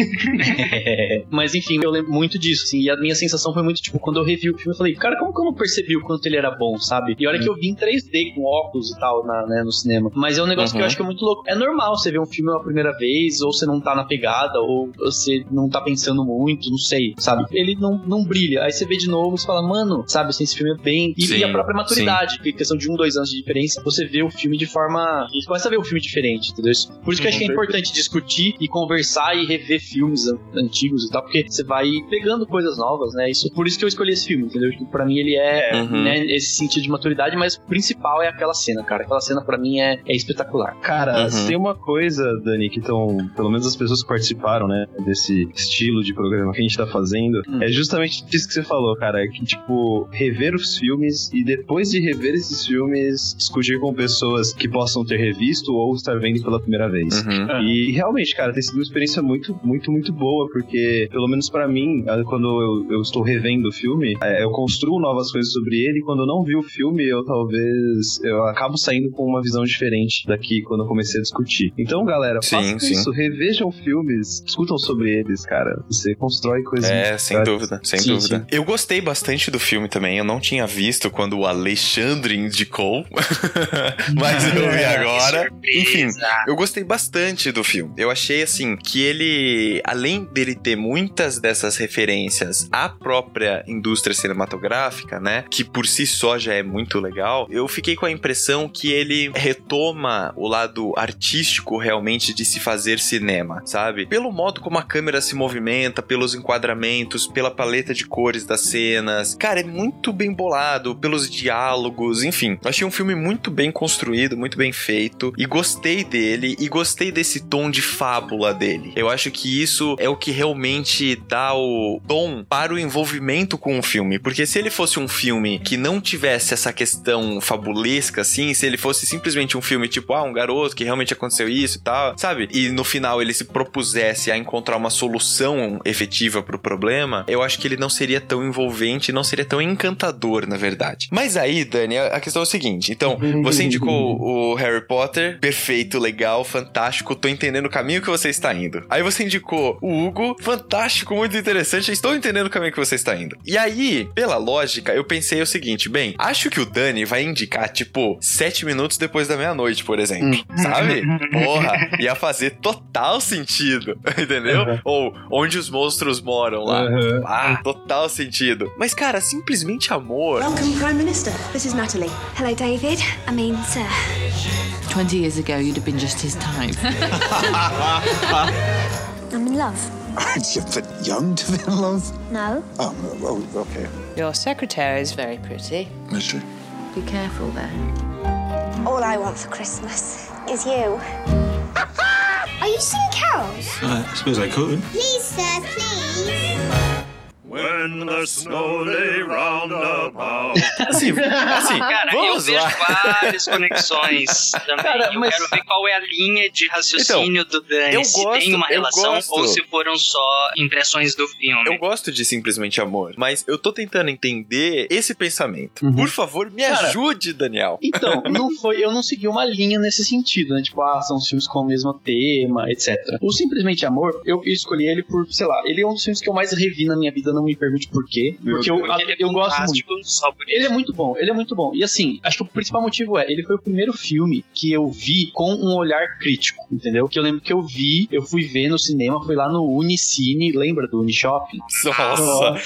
É, Mas enfim, eu lembro muito disso, assim, e a minha sensação foi muito, tipo, quando eu revi o filme, eu falei, cara, como que eu não percebi o quanto ele era bom, sabe? E olha que eu vi em 3D com óculos e tal, na, né, no cinema. Mas é um negócio que eu Uhum. acho que é muito louco. É normal você ver um filme uma primeira vez, ou você não tá na pegada, ou você não tá pensando muito, não sei, sabe? Ele não, não brilha. Aí você vê de novo e você fala, mano, sabe, assim, esse filme é bem. E, Sim, e a própria maturidade, que questão de um, dois anos de diferença, você vê o filme de forma. Você começa a ver o filme diferente, entendeu? Por isso que eu acho que é importante discutir e conversar e rever filmes an- antigos e tal, porque você vai pegando coisas novas, né? Isso, por isso que eu escolhi esse filme, entendeu? Que Pra mim ele é, Uhum. né, esse sentido de maturidade, mas principal é aquela cena, cara. Aquela cena pra mim é, é espetacular. Cara, Uhum. se tem uma coisa, Dani, que estão, pelo menos as pessoas que participaram, né, desse estilo de programa que a gente tá fazendo, Hum. é justamente isso que você falou, cara, é que, tipo, rever os filmes e depois de rever esses filmes, discutir com pessoas que possam ter revisto ou estar vendo pela primeira vez. Uhum. E realmente, cara, tem sido uma experiência muito, muito, muito boa, porque, pelo menos pra mim, quando eu, eu estou revendo o filme, é, eu construo novas coisas sobre ele, e quando eu não vi o filme, eu talvez, eu acabo saindo com uma visão diferente daqui quando eu comecei a discutir. Então, galera, Sim, façam sim. isso, revejam filmes, discutam sobre eles, cara. Você constrói coisas É, sem dúvida, sem Sim, dúvida. Eu gostei bastante do filme também. Eu não tinha visto quando o Alexandre indicou, mas eu vi agora. Enfim, eu gostei bastante do filme. Eu achei assim que ele, além dele ter muitas dessas referências à própria indústria cinematográfica, né, que por si só já é muito legal, eu fiquei com a impressão que ele retoma o lado artístico realmente de se fazer cinema, sabe? Pelo modo como a câmera se movimenta, pelos enquadramentos, pela paleta de cores das cenas. Cara, é muito bem bolado, pelos diálogos, enfim. Achei um filme muito bem construído, muito bem feito e gostei dele e gostei desse tom de fábula dele. Eu acho que isso é o que realmente dá o tom para o envolvimento com o filme, porque se ele fosse um filme que não tivesse essa questão fabulesca assim, se ele fosse simplesmente um filme tipo, ah, um garoto que realmente aconteceu isso e tal, sabe? E no final ele se propusesse a encontrar uma solução efetiva pro problema, eu acho que ele não seria tão envolvente, não seria tão encantador, na verdade. Mas aí, Dani, a questão é o seguinte: então, você indicou o Harry Potter, perfeito, legal, fantástico, tô entendendo o caminho que você está indo. Aí você indicou o Hugo, fantástico, muito interessante, estou entendendo o caminho que você está indo. E aí, pela lógica, eu pensei o seguinte: bem, acho que o Dani vai indicar, tipo, sete minutos depois da meia-noite, por exemplo. Sabe? Porra, ia fazer total sentido, entendeu? Uhum. Ou onde os monstros moram lá. Uhum. Ah, total sentido. Mas, cara, simplesmente amor. Welcome, Prime Minister. This is Natalie. Hello, David. I mean, sir. 20 years ago, you'd have been just his type. I'm in love. You're a bit young to be in love. No. Oh okay. Your secretary is very pretty. Is she? Be careful there. All I want for Christmas is you. Are you singing carols? Uh, I suppose I could. Please, sir, please. When the snow lay round about. Assim, assim Cara, eu vamos vejo lá. várias conexões também. Cara, eu mas- quero ver qual é a linha de raciocínio do Dani. eu se gosto- tem uma eu relação gosto. ou se foram só impressões do filme. Eu gosto de simplesmente amor, mas eu tô tentando entender esse pensamento. Uhum. Por favor, me Cara, ajude, Daniel. Então, não foi, eu não segui uma linha nesse sentido, né? Tipo, ah, são filmes com o mesmo tema, etc. O Simplesmente Amor, eu escolhi ele por, sei lá, ele é um dos filmes que eu mais revi na minha vida, não me pergunte por quê. Porque eu, ele é eu gosto muito. fantástico só por Ele é muito bom, ele é muito bom. E assim, acho que o principal motivo é, ele foi o primeiro filme que eu vi com um olhar crítico, entendeu? Que eu lembro que eu vi, eu fui ver no cinema, fui lá no Unicine, lembra do Unishopping? Nossa,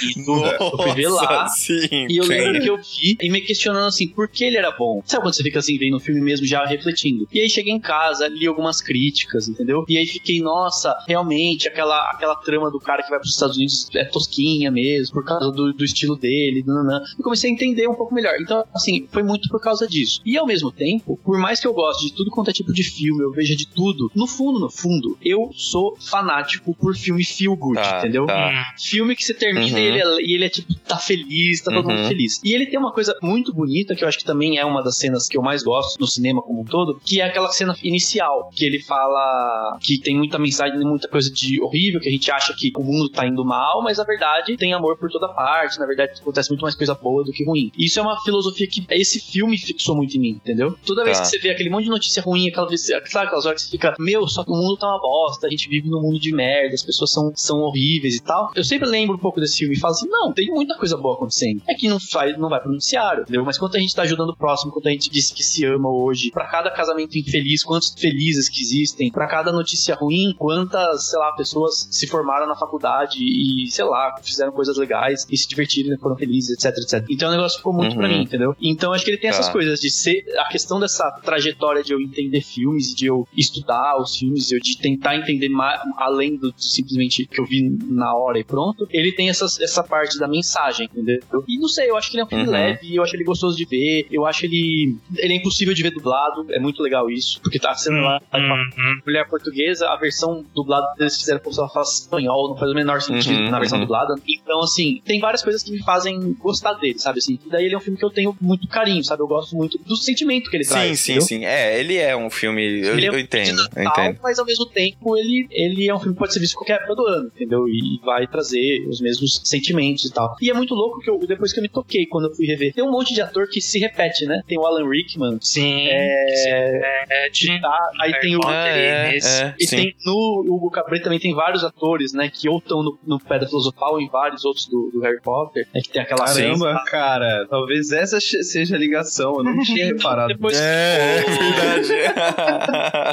eu fui ver lá. sim. E eu sim. lembro que eu vi e me questionando assim, por que ele era bom? Sabe quando você fica assim, vendo o filme mesmo, já refletindo? E aí cheguei em casa, li algumas críticas, entendeu? E aí fiquei, nossa, realmente, aquela, aquela trama do cara que vai pros Estados Unidos é tosquinha mesmo, por causa do, do estilo dele, nananã. E comecei a entender um pouco melhor. Então, assim, foi muito por causa disso. E ao mesmo tempo, por mais que eu goste de tudo quanto é tipo de filme, eu veja de tudo, no fundo, no fundo, eu sou fanático por filme feel good, Tá, entendeu? tá. Filme que você termina Uhum. e, ele é, e ele é tipo, tá feliz, tá todo Uhum. mundo feliz. E ele tem uma coisa muito bonita, que eu acho que também é uma das cenas que eu mais gosto no cinema como um todo, que é aquela cena inicial, que ele fala que tem muita mensagem, muita coisa de horrível, que a gente acha que o mundo tá indo mal, mas na verdade tem amor por toda parte, na verdade acontece muito mais coisa boa do que ruim. Isso é uma filosofia que esse filme fixou muito em mim, entendeu? Toda vez Tá. que você vê aquele monte de notícia ruim, aquela vez, sabe aquelas horas que você fica, meu, só que o mundo tá uma bosta, a gente vive num mundo de merda, as pessoas são, são horríveis e tal. Eu sempre lembro um pouco desse filme e falo assim, não, tem muita coisa boa acontecendo. É que não, faz, não vai pro noticiário, entendeu? Mas quanto a gente tá ajudando o próximo, quanto a gente diz que se ama hoje, pra cada casamento infeliz, quantos felizes que existem, pra cada notícia ruim, quantas, sei lá, pessoas se formaram na faculdade e, sei lá, fizeram coisas legais e se divertiram, foram felizes, etc, etc. Então o negócio ficou muito Uhum. pra mim, entendeu? Então acho que ele tem Tá. essas coisas de ser a questão dessa trajetória de eu entender filmes, de eu estudar os filmes, eu de tentar entender mais, além do simplesmente que eu vi na hora e pronto. Ele tem essas, essa parte da mensagem, entendeu? E não sei, eu acho que ele é um filme Uhum. leve, eu acho ele gostoso de ver, eu acho ele ele é impossível de ver dublado, é muito legal isso, porque tá sendo lá tá com Uhum. uma mulher portuguesa, a versão dublada eles fizeram como se ela falasse espanhol, não faz o menor sentido Uhum, na versão uhum. dublada. Então, assim, tem várias coisas que me fazem gostar dele, sabe? Assim, e daí ele é um filme que eu tenho muito carinho, sabe? Eu gosto muito do sentimento que ele Sim, traz. sim, entendeu? sim. É, ele é um filme. Eu, Ele é um eu entendo, eu Tal, entendo. mas ao mesmo tempo ele, ele é um filme que pode ser visto em qualquer época do ano, entendeu? E vai trazer os mesmos sentimentos e tal. E é muito louco que eu, depois que eu me toquei quando eu fui rever, tem um monte de ator que se repete, né? Tem o Alan Rickman, Sim. é, que tá, aí tem o Ah, é, é, e sim. tem no Hugo Cabret também tem vários atores, né, que ou estão no, no Pedra Filosofal e vários outros do, do Harry Potter, né, que tem aquela Caramba, cara, talvez essa seja a ligação, eu não tinha reparado. Depois É, é verdade.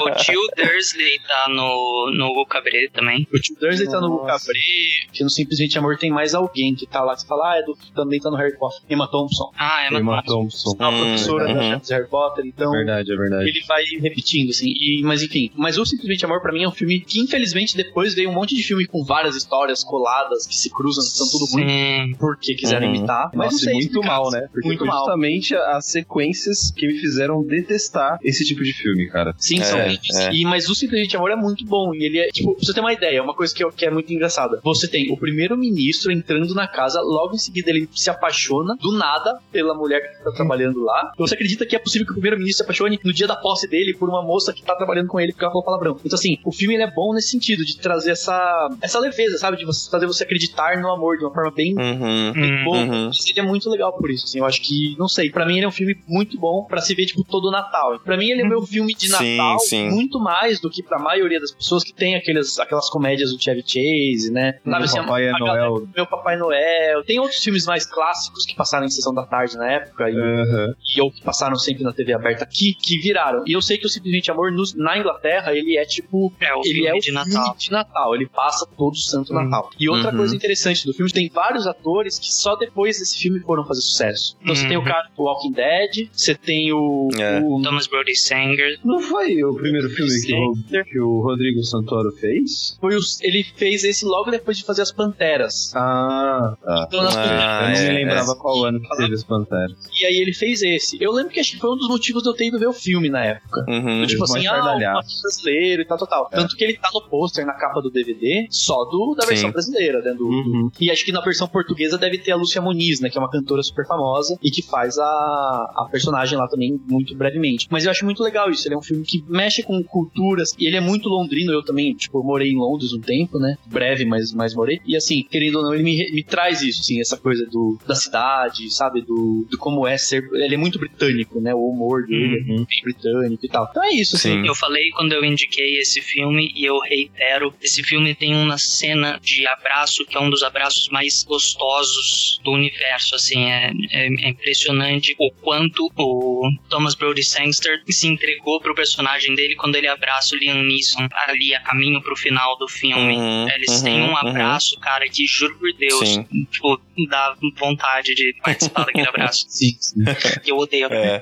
O tio Dursley tá no, no Hugo Cabret também. O tio Dursley tá no Hugo Cabret, que no Simplesmente Amor tem mais alguém que tá lá, que você fala, ah, é do, também tá no Harry Potter. Emma Thompson. Ah, é Emma Thompson. A professora Uhum. da chance de Harry Potter, então... É verdade, é verdade. Ele vai repetindo, assim, e, mas enfim. Mas o Simplesmente Amor, pra mim, é um filme que, infelizmente, depois veio um monte de filme com várias histórias coladas que se cruzam São tudo ruim porque quiseram Uhum. imitar. Mas Nossa, não sei muito mal, né? Porque muito foi mal. justamente as sequências que me fizeram detestar esse tipo de filme, cara. Sim, são É, vídeos. é. E, mas o Simplesmente Amor é muito bom. E ele é, tipo, pra você ter uma ideia, uma coisa que, eu- que é muito engraçada. Você tem o primeiro-ministro entrando na casa, logo em seguida ele se apaixona do nada pela mulher que tá trabalhando lá. Você acredita que é possível que o primeiro-ministro se apaixone no dia da posse dele por uma moça que tá trabalhando com ele porque ela falou palavrão. Então, assim, o filme ele é bom nesse sentido, de trazer essa, essa leveza, sabe? De você, fazer você acreditar no amor de uma forma bem Uhum. bem boa. Uhum. Mas Ele é muito legal por isso, assim. Eu acho que, não sei, pra mim ele é um filme muito bom pra se ver, tipo, todo o Natal. Pra mim ele é meu filme de Sim, Natal sim. muito mais do que pra maioria das pessoas que tem aqueles, aquelas comédias do Chevy Chase, né? Meu assim, Papai a galera- Noel. Meu Papai Noel. Tem outros filmes mais clássicos que passaram em sessão da tarde na época e, Aham. e ou que passaram sempre na TV aberta que, que viraram. E eu sei que o Simplesmente Amor nos- na Inglaterra, ele é tipo. É o ele filme é o de filme Natal. de Natal. Ele passa todo o santo Natal. E outra Uhum. coisa interessante do filme, tem vários atores que só depois desse filme foram fazer sucesso. Então você Uhum. tem o cara do Walking Dead, você tem o. É. o- Thomas Brody Sanger. Não foi o primeiro filme que o, que o Rodrigo Santoro fez? foi o- ele fez esse logo depois de fazer as Panteras. Ah, tá. Então, nas Ah, Eu não é, me lembrava é. qual ano que teve as Panteras. E aí ele fez esse. Eu lembro que acho que foi um dos motivos de eu ter ido ver o filme na época. Uhum. tipo Eles assim, ah, um filme brasileiro e tal, tal, tal. Tanto que ele tá no pôster, na capa do DVD, só do, da versão Sim. brasileira, né? Do, Uhum. E acho que na versão portuguesa deve ter a Lúcia Muniz, né? Que é uma cantora super famosa e que faz a, a personagem lá também muito brevemente. Mas eu acho muito legal isso. Ele é um filme que mexe com culturas e ele é muito londrino. Eu também, tipo, morei em Londres um tempo, né? Breve, mas, mas morei. E assim, querendo ou não, ele me, me traz isso, assim, essa coisa do, da cidade, sabe? Do, do como é ser. Ele é muito britânico, né? O humor dele é bem britânico e tal. Então é isso, assim. Sim. Eu falei quando eu indiquei esse filme e eu reitero, esse filme tem uma cena de abraço que é um dos abraços mais gostosos do universo, assim, é, é- é impressionante o quanto o Thomas Brody Sangster se entregou pro personagem dele quando ele abraça o Liam Neeson ali a caminho pro final do filme. Uhum, Eles têm uhum, um abraço, cara, que juro por Deus, Sim. tipo, dá vontade de participar daquele abraço. Sim, sim. Eu odeio É.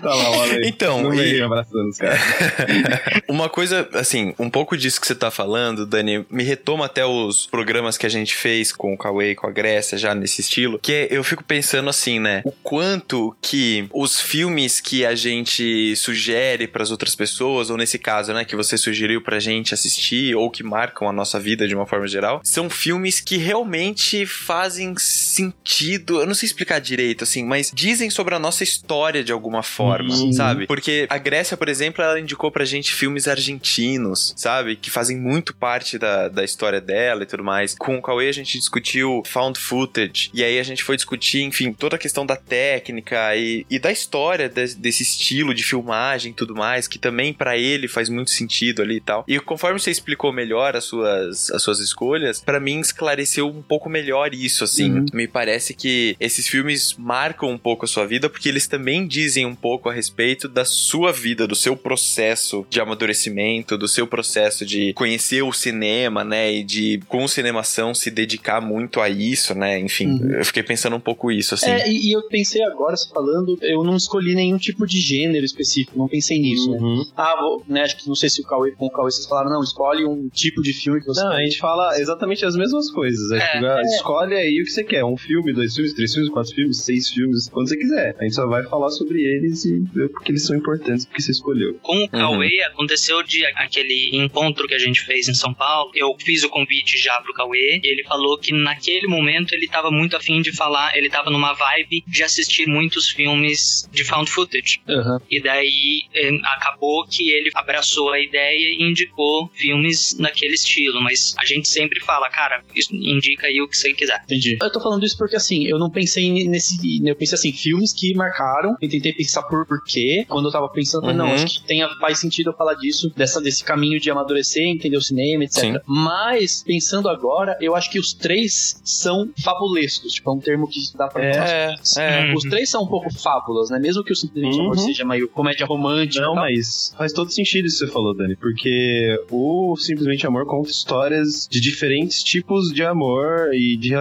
Tá lá, olha aí. Então, e- abraçando os caras. Uma coisa, assim, um pouco disso que você tá falando, Dani, me retoma até os programas que a gente fez com o Cauê com a Grécia, já nesse estilo, que eu fico pensando assim, né? O quanto que os filmes que a gente sugere pras outras pessoas, ou nesse caso, né, que você sugeriu pra gente assistir, ou que marcam a nossa vida de uma forma geral, são filmes que realmente fazem sentido. Eu não sei explicar direito, assim, mas dizem sobre a nossa história de alguma forma, Uhum. sabe? Porque a Grécia, por exemplo, ela indicou pra gente filmes argentinos, sabe? Que fazem muito parte da, da história dela e tudo mais. Com o Cauê a gente discutiu found footage. E aí a gente foi discutir, enfim, toda a questão da técnica e, e da história des- desse estilo de filmagem e tudo mais, que também pra ele faz muito sentido ali e tal. E conforme você explicou melhor as suas, as suas escolhas, pra mim esclareceu um pouco melhor isso, assim. Uhum. Me parece que esses filmes marcam um pouco a sua vida, porque eles também dizem um pouco a respeito da sua vida, do seu processo de amadurecimento, do seu processo de conhecer o cinema, né? E de, com cinemação, se dedicar muito a isso, né? Enfim, Uhum. eu fiquei pensando um pouco isso, assim. É, e, e eu pensei agora, você falando, eu não escolhi nenhum tipo de gênero específico, não pensei nisso, né? Uhum. Ah, vou, né, acho que não sei se o Cauê, com o Cauê vocês falaram, não, escolhe um tipo de filme que você Não, a gente fala exatamente as mesmas coisas. É, tipo, ah, Escolhe aí o que você quer. Um filme, dois filmes, três filmes, quatro filmes, seis filmes, quando você quiser. A gente só vai falar sobre eles e ver porque eles são importantes, porque você escolheu. Com o Cauê, aconteceu de aquele encontro que a gente fez em São Paulo. Eu fiz o convite já pro Cauê. E ele falou que naquele momento ele tava muito afim de falar. Ele tava numa vibe de assistir muitos filmes de found footage. Uhum. E daí eh, acabou que ele abraçou a ideia e indicou filmes naquele estilo. Mas a gente sempre fala, cara, isso- indica aí o que você quiser. Entendi. Eu tô falando isso porque, assim, eu não pensei nesse. Eu pensei assim, filmes que marcaram, e tentei pensar por porquê. Quando eu tava pensando, falei, não, Uhum. acho que tenha, faz sentido eu falar disso, dessa, desse caminho de amadurecer, entender o cinema, etc. Sim. Mas, pensando agora, eu acho que os três são fabulescos. Tipo, é um termo que dá pra É, é. Os três são um pouco fábulas, né? Mesmo que o Simplesmente Uhum. Amor seja meio comédia romântica. Não, tal. mas faz todo sentido isso que você falou, Dani, porque o Simplesmente Amor conta histórias de diferentes tipos de amor e de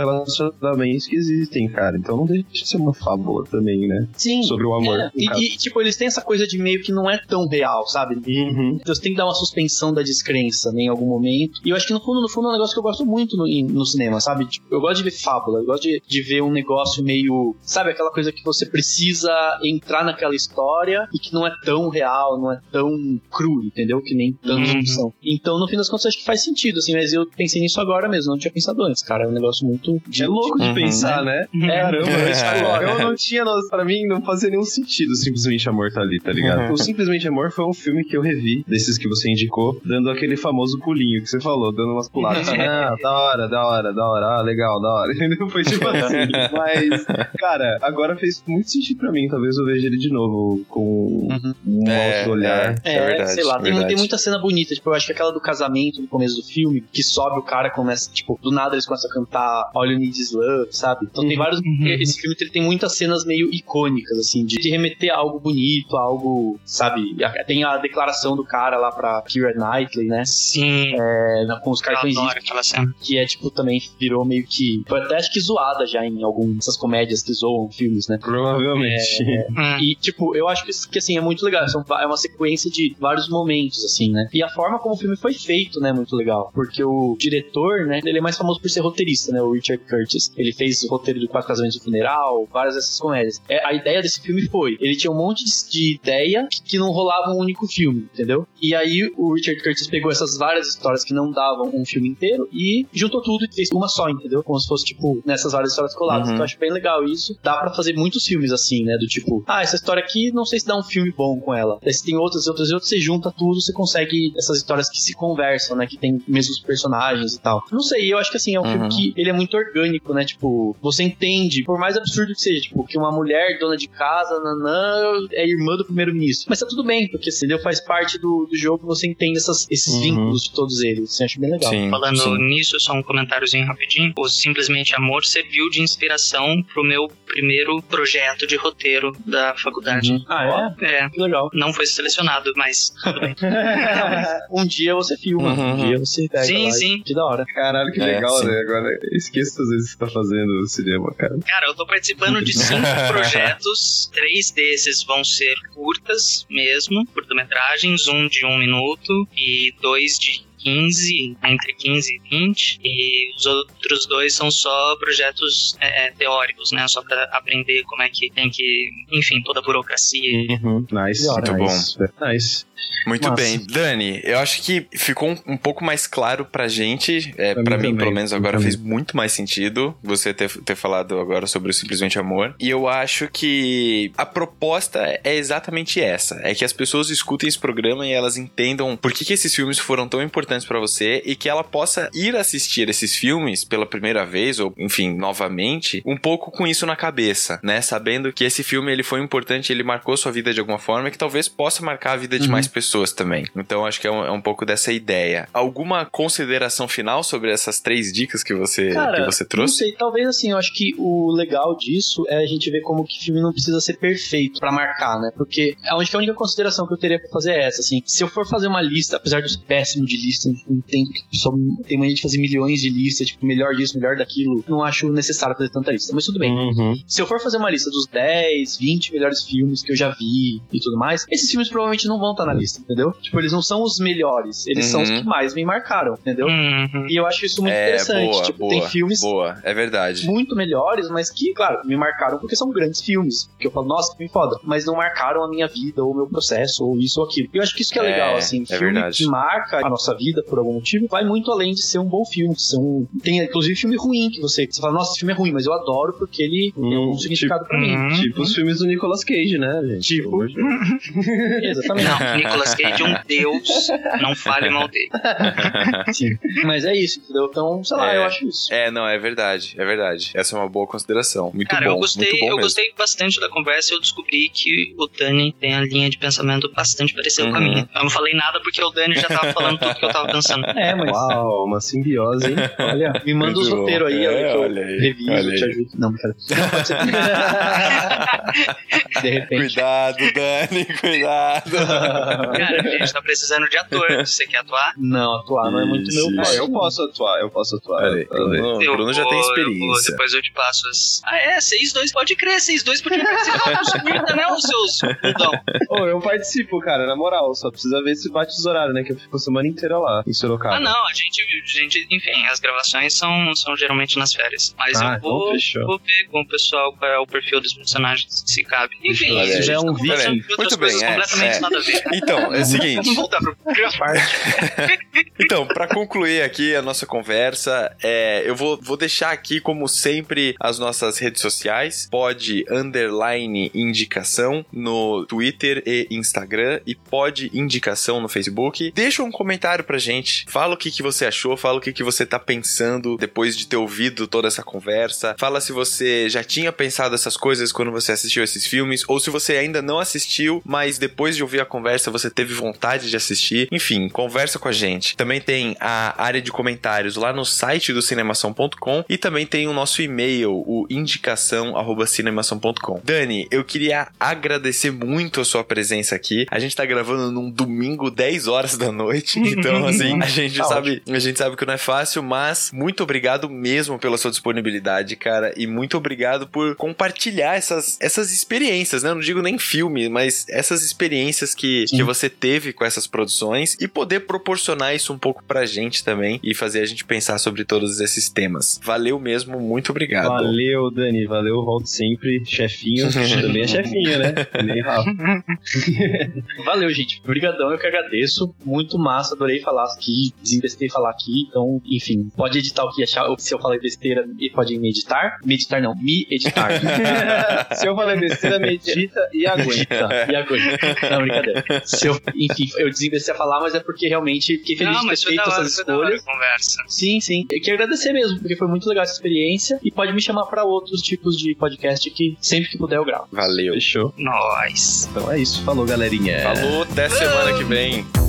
que existem, cara. Então não deixa de ser uma fábula também, né? Sim. Sobre o amor. É. E, e, tipo, eles têm essa coisa de meio que não é tão real, sabe? Uhum. Então você tem que dar uma suspensão da descrença né, em algum momento. E eu acho que no fundo, no fundo é um negócio que eu gosto muito no, no cinema. sabe? Tipo, eu gosto de ver fábula, eu gosto de, de ver um negócio meio. Sabe, aquela coisa que você precisa entrar naquela história e que não é tão real, não é tão cru, entendeu? Que nem tantos Uhum. são. Então, no fim das contas, acho que faz sentido, assim, mas eu pensei nisso agora mesmo, não tinha pensado antes, cara. É um negócio muito. É louco de Uhum. Pensar, né? É, Caramba, eu, É. eu não tinha, noção, pra mim não fazia nenhum sentido Simplesmente Amor tá ali, tá ligado? Uhum. O Simplesmente Amor foi um filme que eu revi, desses que você indicou, dando aquele famoso pulinho que você falou, dando umas puladas. ah, da hora, da hora, da hora, ah, legal, da hora. Entendeu? Foi tipo assim. Mas, cara, agora fez muito sentido pra mim. Talvez eu veja ele de novo com um É, outro olhar. é, é verdade, sei lá, tem, tem muita cena bonita. Tipo, eu acho que aquela do casamento no começo do filme, que sobe o cara, começa, tipo, do nada eles começam a cantar All You Need Is Love, sabe? Então tem vários. Esse filme ele tem muitas cenas meio icônicas, assim, de, de remeter a algo bonito, a algo, sabe? Tem a declaração do cara lá pra Keira Knightley, né? Sim. É, com os cartões adoro aquela cena. que é, tipo, também virou meio que. Foi até acho que zoada já em algumas dessas comédias que zoam filmes, né? Provavelmente. Hum. E, tipo, eu acho que, assim, é muito legal. É uma sequência de vários momentos, assim, né? E a forma como o filme foi feito, né, é muito legal. Porque o diretor, né, ele é mais famoso por ser roteirista, né? O Richard Curtis. Ele fez o roteiro do Quatro Casamentos do Funeral, várias dessas comédias. É, a ideia desse filme foi: ele tinha um monte de, de ideia que, que não rolava um único filme, entendeu? E aí o Richard Curtis pegou essas várias histórias que não davam um filme inteiro e juntou tudo e fez uma só, entendeu? Como se fosse, tipo, nessas várias histórias coladas. Uhum. Então eu acho bem legal isso. Dá pra fazer muitos filmes assim, né? Do tipo, ah, essa história aqui não sei se dá um filme bom com ela. Daí você tem outras, outras e outras, você junta tudo, você consegue essas histórias que se conversam, né? Que tem mesmos personagens e tal. Não sei, eu acho que assim, é um Uhum. filme que ele é muito orgânico, né? Tipo, você entende, por mais absurdo que seja, tipo, que uma mulher dona de casa, nanã, é irmã do primeiro-ministro. Mas tá tudo bem, porque entendeu? Faz parte do, do jogo, você entende essas, esses Uhum. vínculos de todos eles. Você acha bem legal. Sim, Falando sim. nisso, só um comentáriozinho rapidinho. O Simplesmente Amor serviu de inspiração pro meu primeiro projeto de roteiro da faculdade. Ah, é? É, Que legal. não foi selecionado, mas tudo bem. um dia você filma, Uhum. um dia você pega Sim, lá sim. Que da hora. Caralho, que É, legal, sim. né? Agora, eu esqueço às vezes que você tá fazendo cinema, cara. Cara, eu tô participando de cinco projetos. Três desses vão ser curtas mesmo, curta-metragens, um de um minuto e dois de 15, entre 15 e 20. E os outros dois são só projetos é, teóricos, né? Só pra aprender como é que tem que. Enfim, toda a burocracia. Uhum. Nice. Muito nice. Nice. Muito Massa. bem. Dani, eu acho que ficou um, um pouco mais claro pra gente. É, Pra pra mim mim, pelo menos, agora também. fez muito mais sentido você ter, ter falado agora sobre o Simplesmente Amor. E eu acho que a proposta é exatamente essa: é que as pessoas escutem esse programa e elas entendam por que, que esses filmes foram tão importantes pra você e que ela possa ir assistir esses filmes pela primeira vez, ou enfim, novamente, um pouco com isso na cabeça, né? Sabendo que esse filme ele foi importante, ele marcou sua vida de alguma forma e que talvez possa marcar a vida de Uhum. mais pessoas também. Então acho que é um, é um pouco dessa ideia. Alguma consideração final sobre essas três dicas que você, Cara, que você Não trouxe? sei, talvez assim, eu acho que o legal disso é a gente ver como que filme não precisa ser perfeito pra marcar, né? Porque acho que a única consideração que eu teria pra fazer é essa, assim. Se eu for fazer uma lista, apesar de eu ser péssimo de lista, entendo que só tem mania de fazer milhões de listas, tipo, melhor disso, melhor daquilo, não acho necessário fazer tanta lista, mas tudo bem. Uhum. Se eu for fazer uma lista dos 10, 20 melhores filmes que eu já vi e tudo mais, esses filmes provavelmente não vão estar na lista, entendeu? Tipo, eles não são os melhores, eles são os Uhum. que mais me marcaram, entendeu? Uhum. E eu acho isso muito é, interessante. boa, tipo, boa, tem filmes boa, é verdade. muito melhores, mas que, claro, me marcaram porque são grandes filmes. Que eu falo, nossa, que filme foda. Mas não marcaram a minha vida, ou o meu processo, ou isso ou aquilo. E eu acho que isso que é, É, legal, assim. é filme verdade. que marca a nossa vida por algum motivo vai muito além de ser um bom filme. de ser um- Tem, inclusive, filme ruim que você, você fala, nossa, esse filme é ruim, mas eu adoro porque ele tem Hum, um significado pra mim. Uhum. Tipo os filmes do Nicolas Cage, né, gente? Tipo. Exatamente. Não, Nicolas Cage é um deus, não fale mal dele. Sim. Mas é isso, entendeu? Então, sei lá, É. eu acho isso. É, não, é verdade, é verdade. Essa é uma boa consideração. Muito Cara, bom, eu gostei, muito bom eu mesmo. gostei bastante da conversa e eu descobri que o Dani tem a linha de pensamento bastante parecida com a Uhum. minha. Eu não falei nada porque o Dani já tava falando tudo que eu tava pensando. É, mas. Uau, uma simbiose, hein? Olha, me manda Muito os bom. roteiros aí, É, olha, que eu olha aí, reviso, olha te aí. ajudo. Não, cara. Não, pode ser. De repente. Cuidado, Dani, cuidado. Cara, a gente tá precisando de ator. Você quer atuar? Não, atuar não é muito meu Ixi. Ah, forte. eu posso atuar, eu posso atuar. Olha aí, Bruno, Eu Bruno já vou- tem eu vou- experiência. depois eu te passo as. Ah, é? Vocês dois pode crer, vocês dois podiam participar né, os seus bundão? Ô, eu participo, cara, na moral. Só precisa ver se bate os horários, né? Que eu fico a semana inteira lá. Lá em Sorocaba? Ah, não, a gente, a gente enfim, as gravações são, são geralmente nas férias. Mas Ah, eu vou, então vou ver com o pessoal qual é o perfil dos personagens, se cabe. Enfim, Olha gente já é um vídeo. Muito bem, é, completamente é. nada a ver. Então, é o seguinte. Vamos voltar pra primeira parte. Então, pra concluir aqui a nossa conversa, é, eu vou, vou deixar aqui, como sempre, as nossas redes sociais. Pode underline indicação no Twitter e Instagram e pode indicação no Facebook. Deixa um comentário pra gente. Fala o que, que você achou, fala o que, que você tá pensando depois de ter ouvido toda essa conversa. Fala se você já tinha pensado essas coisas quando você assistiu esses filmes, ou se você ainda não assistiu, mas depois de ouvir a conversa você teve vontade de assistir. Enfim, conversa com a gente. Também tem a área de comentários lá no site do cinemação.com e também tem o nosso e-mail, o indicação@cinemação.com. Dani, eu queria agradecer muito a sua presença aqui. A gente tá gravando num domingo 10 horas da noite, então assim, a gente Tá sabe, a gente sabe que não é fácil, mas muito obrigado mesmo pela sua disponibilidade, cara, e muito obrigado por compartilhar essas, essas experiências, né? Eu não digo nem filme, mas essas experiências que, que você teve com essas produções e poder proporcionar isso um pouco pra gente também e fazer a gente pensar sobre todos esses temas. Valeu mesmo, muito obrigado. Valeu, Dani. Valeu, volto sempre. Chefinho. Também é chefinho, né? Nem. Valeu, gente. Obrigadão, eu que agradeço. Muito massa, adorei falar aqui, desinvestei falar aqui. Então, enfim, pode editar o que achar. Se eu falei besteira, pode me editar. Me editar não, me editar. Se eu falei besteira, medita e aguenta. e aguenta. Não, brincadeira. Se eu, enfim, eu desinvestei a falar, mas é porque realmente fiquei feliz Não, de ter feito hora, essas escolhas. conversa. Sim, sim. Eu queria agradecer mesmo, porque foi muito legal essa experiência. E pode me chamar pra outros tipos de podcast que sempre que puder eu gravo. Valeu. Fechou. Nós. Então é isso. Falou, galerinha. Falou, até semana que vem.